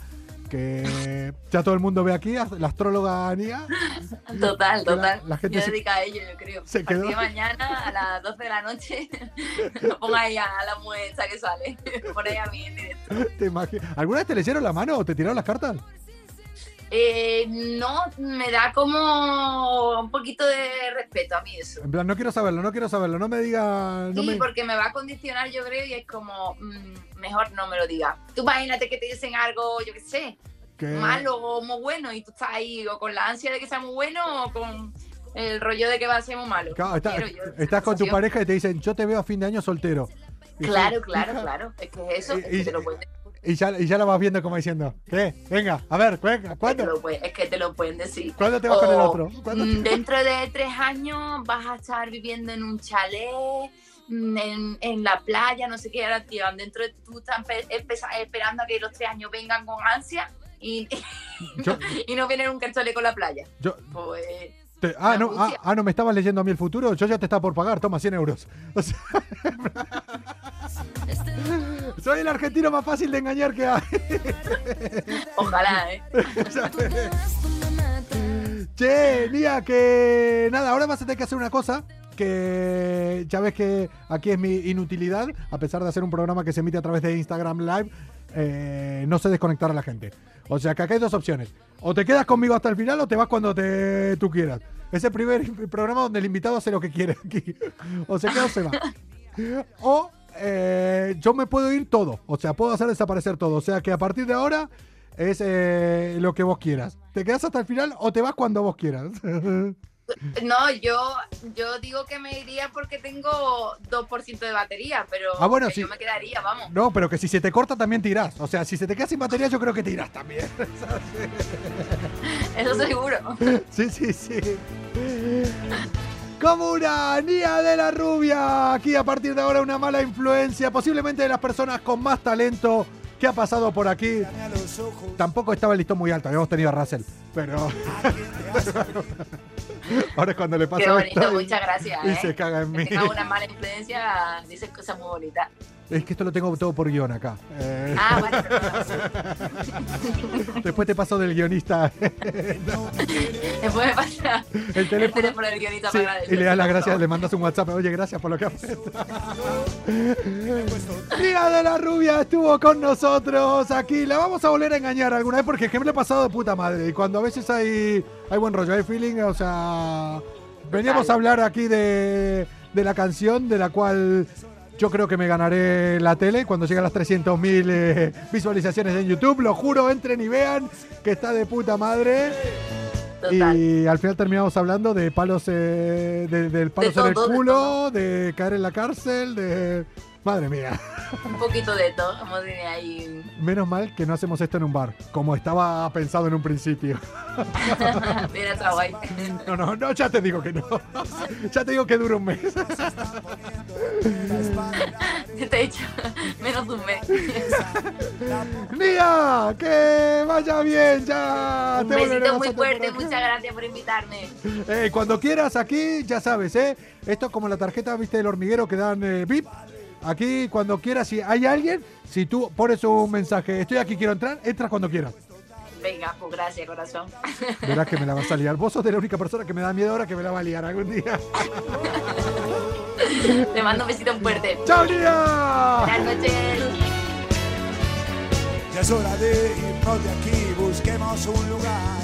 que ya todo el mundo ve aquí, la astróloga Nia. Total, total. la gente yo se- dedica a ello, yo creo. se quedó- mañana a las 12 de la noche, no pongáis a la muestra que sale. Ponéis a mí en directo. ¿Te ¿Alguna vez te leyeron la mano o te tiraron las cartas? Eh, no, me da como un poquito de respeto a mí eso. En plan, no quiero saberlo, no quiero saberlo, no me diga... No sí, me... porque me va a condicionar, yo creo, y es como, mm, mejor no me lo diga. Tú imagínate que te dicen algo, yo qué sé, malo o muy bueno, y tú estás ahí o con la ansia de que sea muy bueno o con el rollo de que va a ser muy malo. Claro, está- yo estás con tu pareja y te dicen, yo te veo a fin de año soltero. Y Claro, claro, hija, claro. Es que es eso, Y- es que y- te lo pueden Y ya, y ya la vas viendo como diciendo, ¿qué? Venga, a ver, venga, es que te ¿cuándo? lo pueden- es que te lo pueden decir. ¿Cuándo te vas con el O, otro? ¿Cuándo mm, te- Dentro de tres años vas a estar viviendo en un chalet, mm, en, en la playa, no sé qué, ahora tío, dentro de tú estás esperando a que los tres años vengan con ansia y, Yo- y no vienen un chalet con la playa. yo- Pues te- ah, no, ah, ah, no, me estabas leyendo a mí el futuro. Yo ya te estaba por pagar, toma 100 euros. O sea, soy el argentino más fácil de engañar que hay. ojalá, ¿eh? Che, Nia, que nada, ahora vas a tener que hacer una cosa que ya ves que aquí es mi inutilidad, a pesar de hacer un programa que se emite a través de Instagram Live, eh, no sé desconectar a la gente. O sea que acá hay dos opciones. O te quedas conmigo hasta el final o te vas cuando te, tú quieras. Es el primer programa donde el invitado hace lo que quiere aquí. O se queda o se va. O eh, yo me puedo ir todo. O sea, puedo hacer desaparecer todo. O sea que a partir de ahora es eh, lo que vos quieras. ¿Te quedas hasta el final o te vas cuando vos quieras? No, yo, yo digo que me iría porque tengo 2% de batería, pero Ah, bueno, que sí. yo me quedaría, vamos. no, pero que si se te corta también te irás. O sea, si se te queda sin batería yo creo que te irás también. Eso seguro. sí, sí, sí. Como una Nia de la Rubia. Aquí a partir de ahora una mala influencia. Posiblemente de las personas con más talento que ha pasado por aquí. Tampoco estaba el listón muy alto. Habíamos tenido a Russell. Pero... ahora es cuando le pasa Qué bonito, esto muchas gracias. Y ¿eh? se caga en Que mí. tenga una mala influencia, dices cosas muy bonitas. Es que esto lo tengo todo por guion acá. Eh, Ah, vale. Después te paso del guionista Después me pasa el el teléfono. del guionista Sí, para y le das las gracias, le mandas un WhatsApp. Oye, gracias por lo que hecho. Tía de la Rubia estuvo con nosotros aquí. La vamos a volver a engañar alguna vez porque es que me lo he pasado de puta madre. Y cuando a veces hay, hay buen rollo, hay feeling, o sea. Veníamos a hablar aquí de, de la canción de la cual yo creo que me ganaré la tele cuando llegue a las 300.000 eh, visualizaciones en YouTube. Lo juro, entren y vean que está de puta madre. Total. Y al final terminamos hablando de palos, eh, de, del palos en el de culo, de, caer en la cárcel, de... Madre mía, Un poquito de todo. Como tiene ahí. menos mal que no hacemos esto en un bar, como estaba pensado en un principio. Mira, está guay. No, no, no, ya te digo que no. Ya te digo que dura un mes. Te he hecho menos de un mes. Nia, que vaya bien, ya Un te besito a muy fuerte, muchas gracias por invitarme. Eh, cuando quieras aquí, ya sabes, ¿eh? Esto es como la tarjeta, viste, del hormiguero que dan eh, VIP. Aquí, cuando quieras, si hay alguien, si tú pones un mensaje, estoy aquí, quiero entrar, entras cuando quieras. Venga, pues gracias, corazón. Verás que me la vas a liar. Vos sos de la única persona que me da miedo ahora que me la va a liar algún día. Te mando un besito fuerte. ¡Chao, Nia! Buenas noches. Ya es hora de irnos de aquí, busquemos un lugar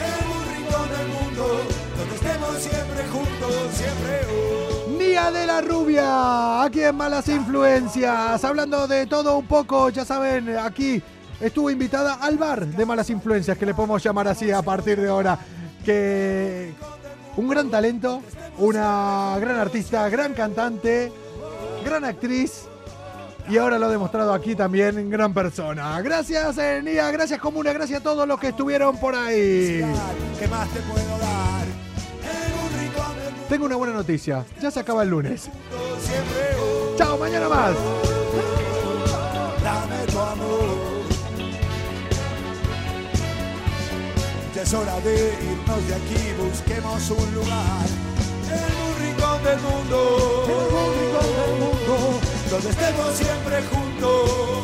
en un rincón del mundo donde estemos siempre juntos, siempre hoy. Nia de la Rubia, aquí en Malas Influencias, hablando de todo un poco, ya saben, aquí estuvo invitada al bar de Malas Influencias, que le podemos llamar así a partir de ahora, que un gran talento, una gran artista, gran cantante, gran actriz. Y ahora lo ha demostrado aquí también, gran persona. Gracias, Nia, gracias Comuna, gracias a todos los que estuvieron por ahí. ¿Qué más te puedo dar? Tengo una buena noticia. Ya se acaba el lunes. Chao, mañana más. Ya es hora de irnos de aquí, busquemos un lugar. En un rincón del mundo. En un rincón del mundo. Donde estemos siempre juntos.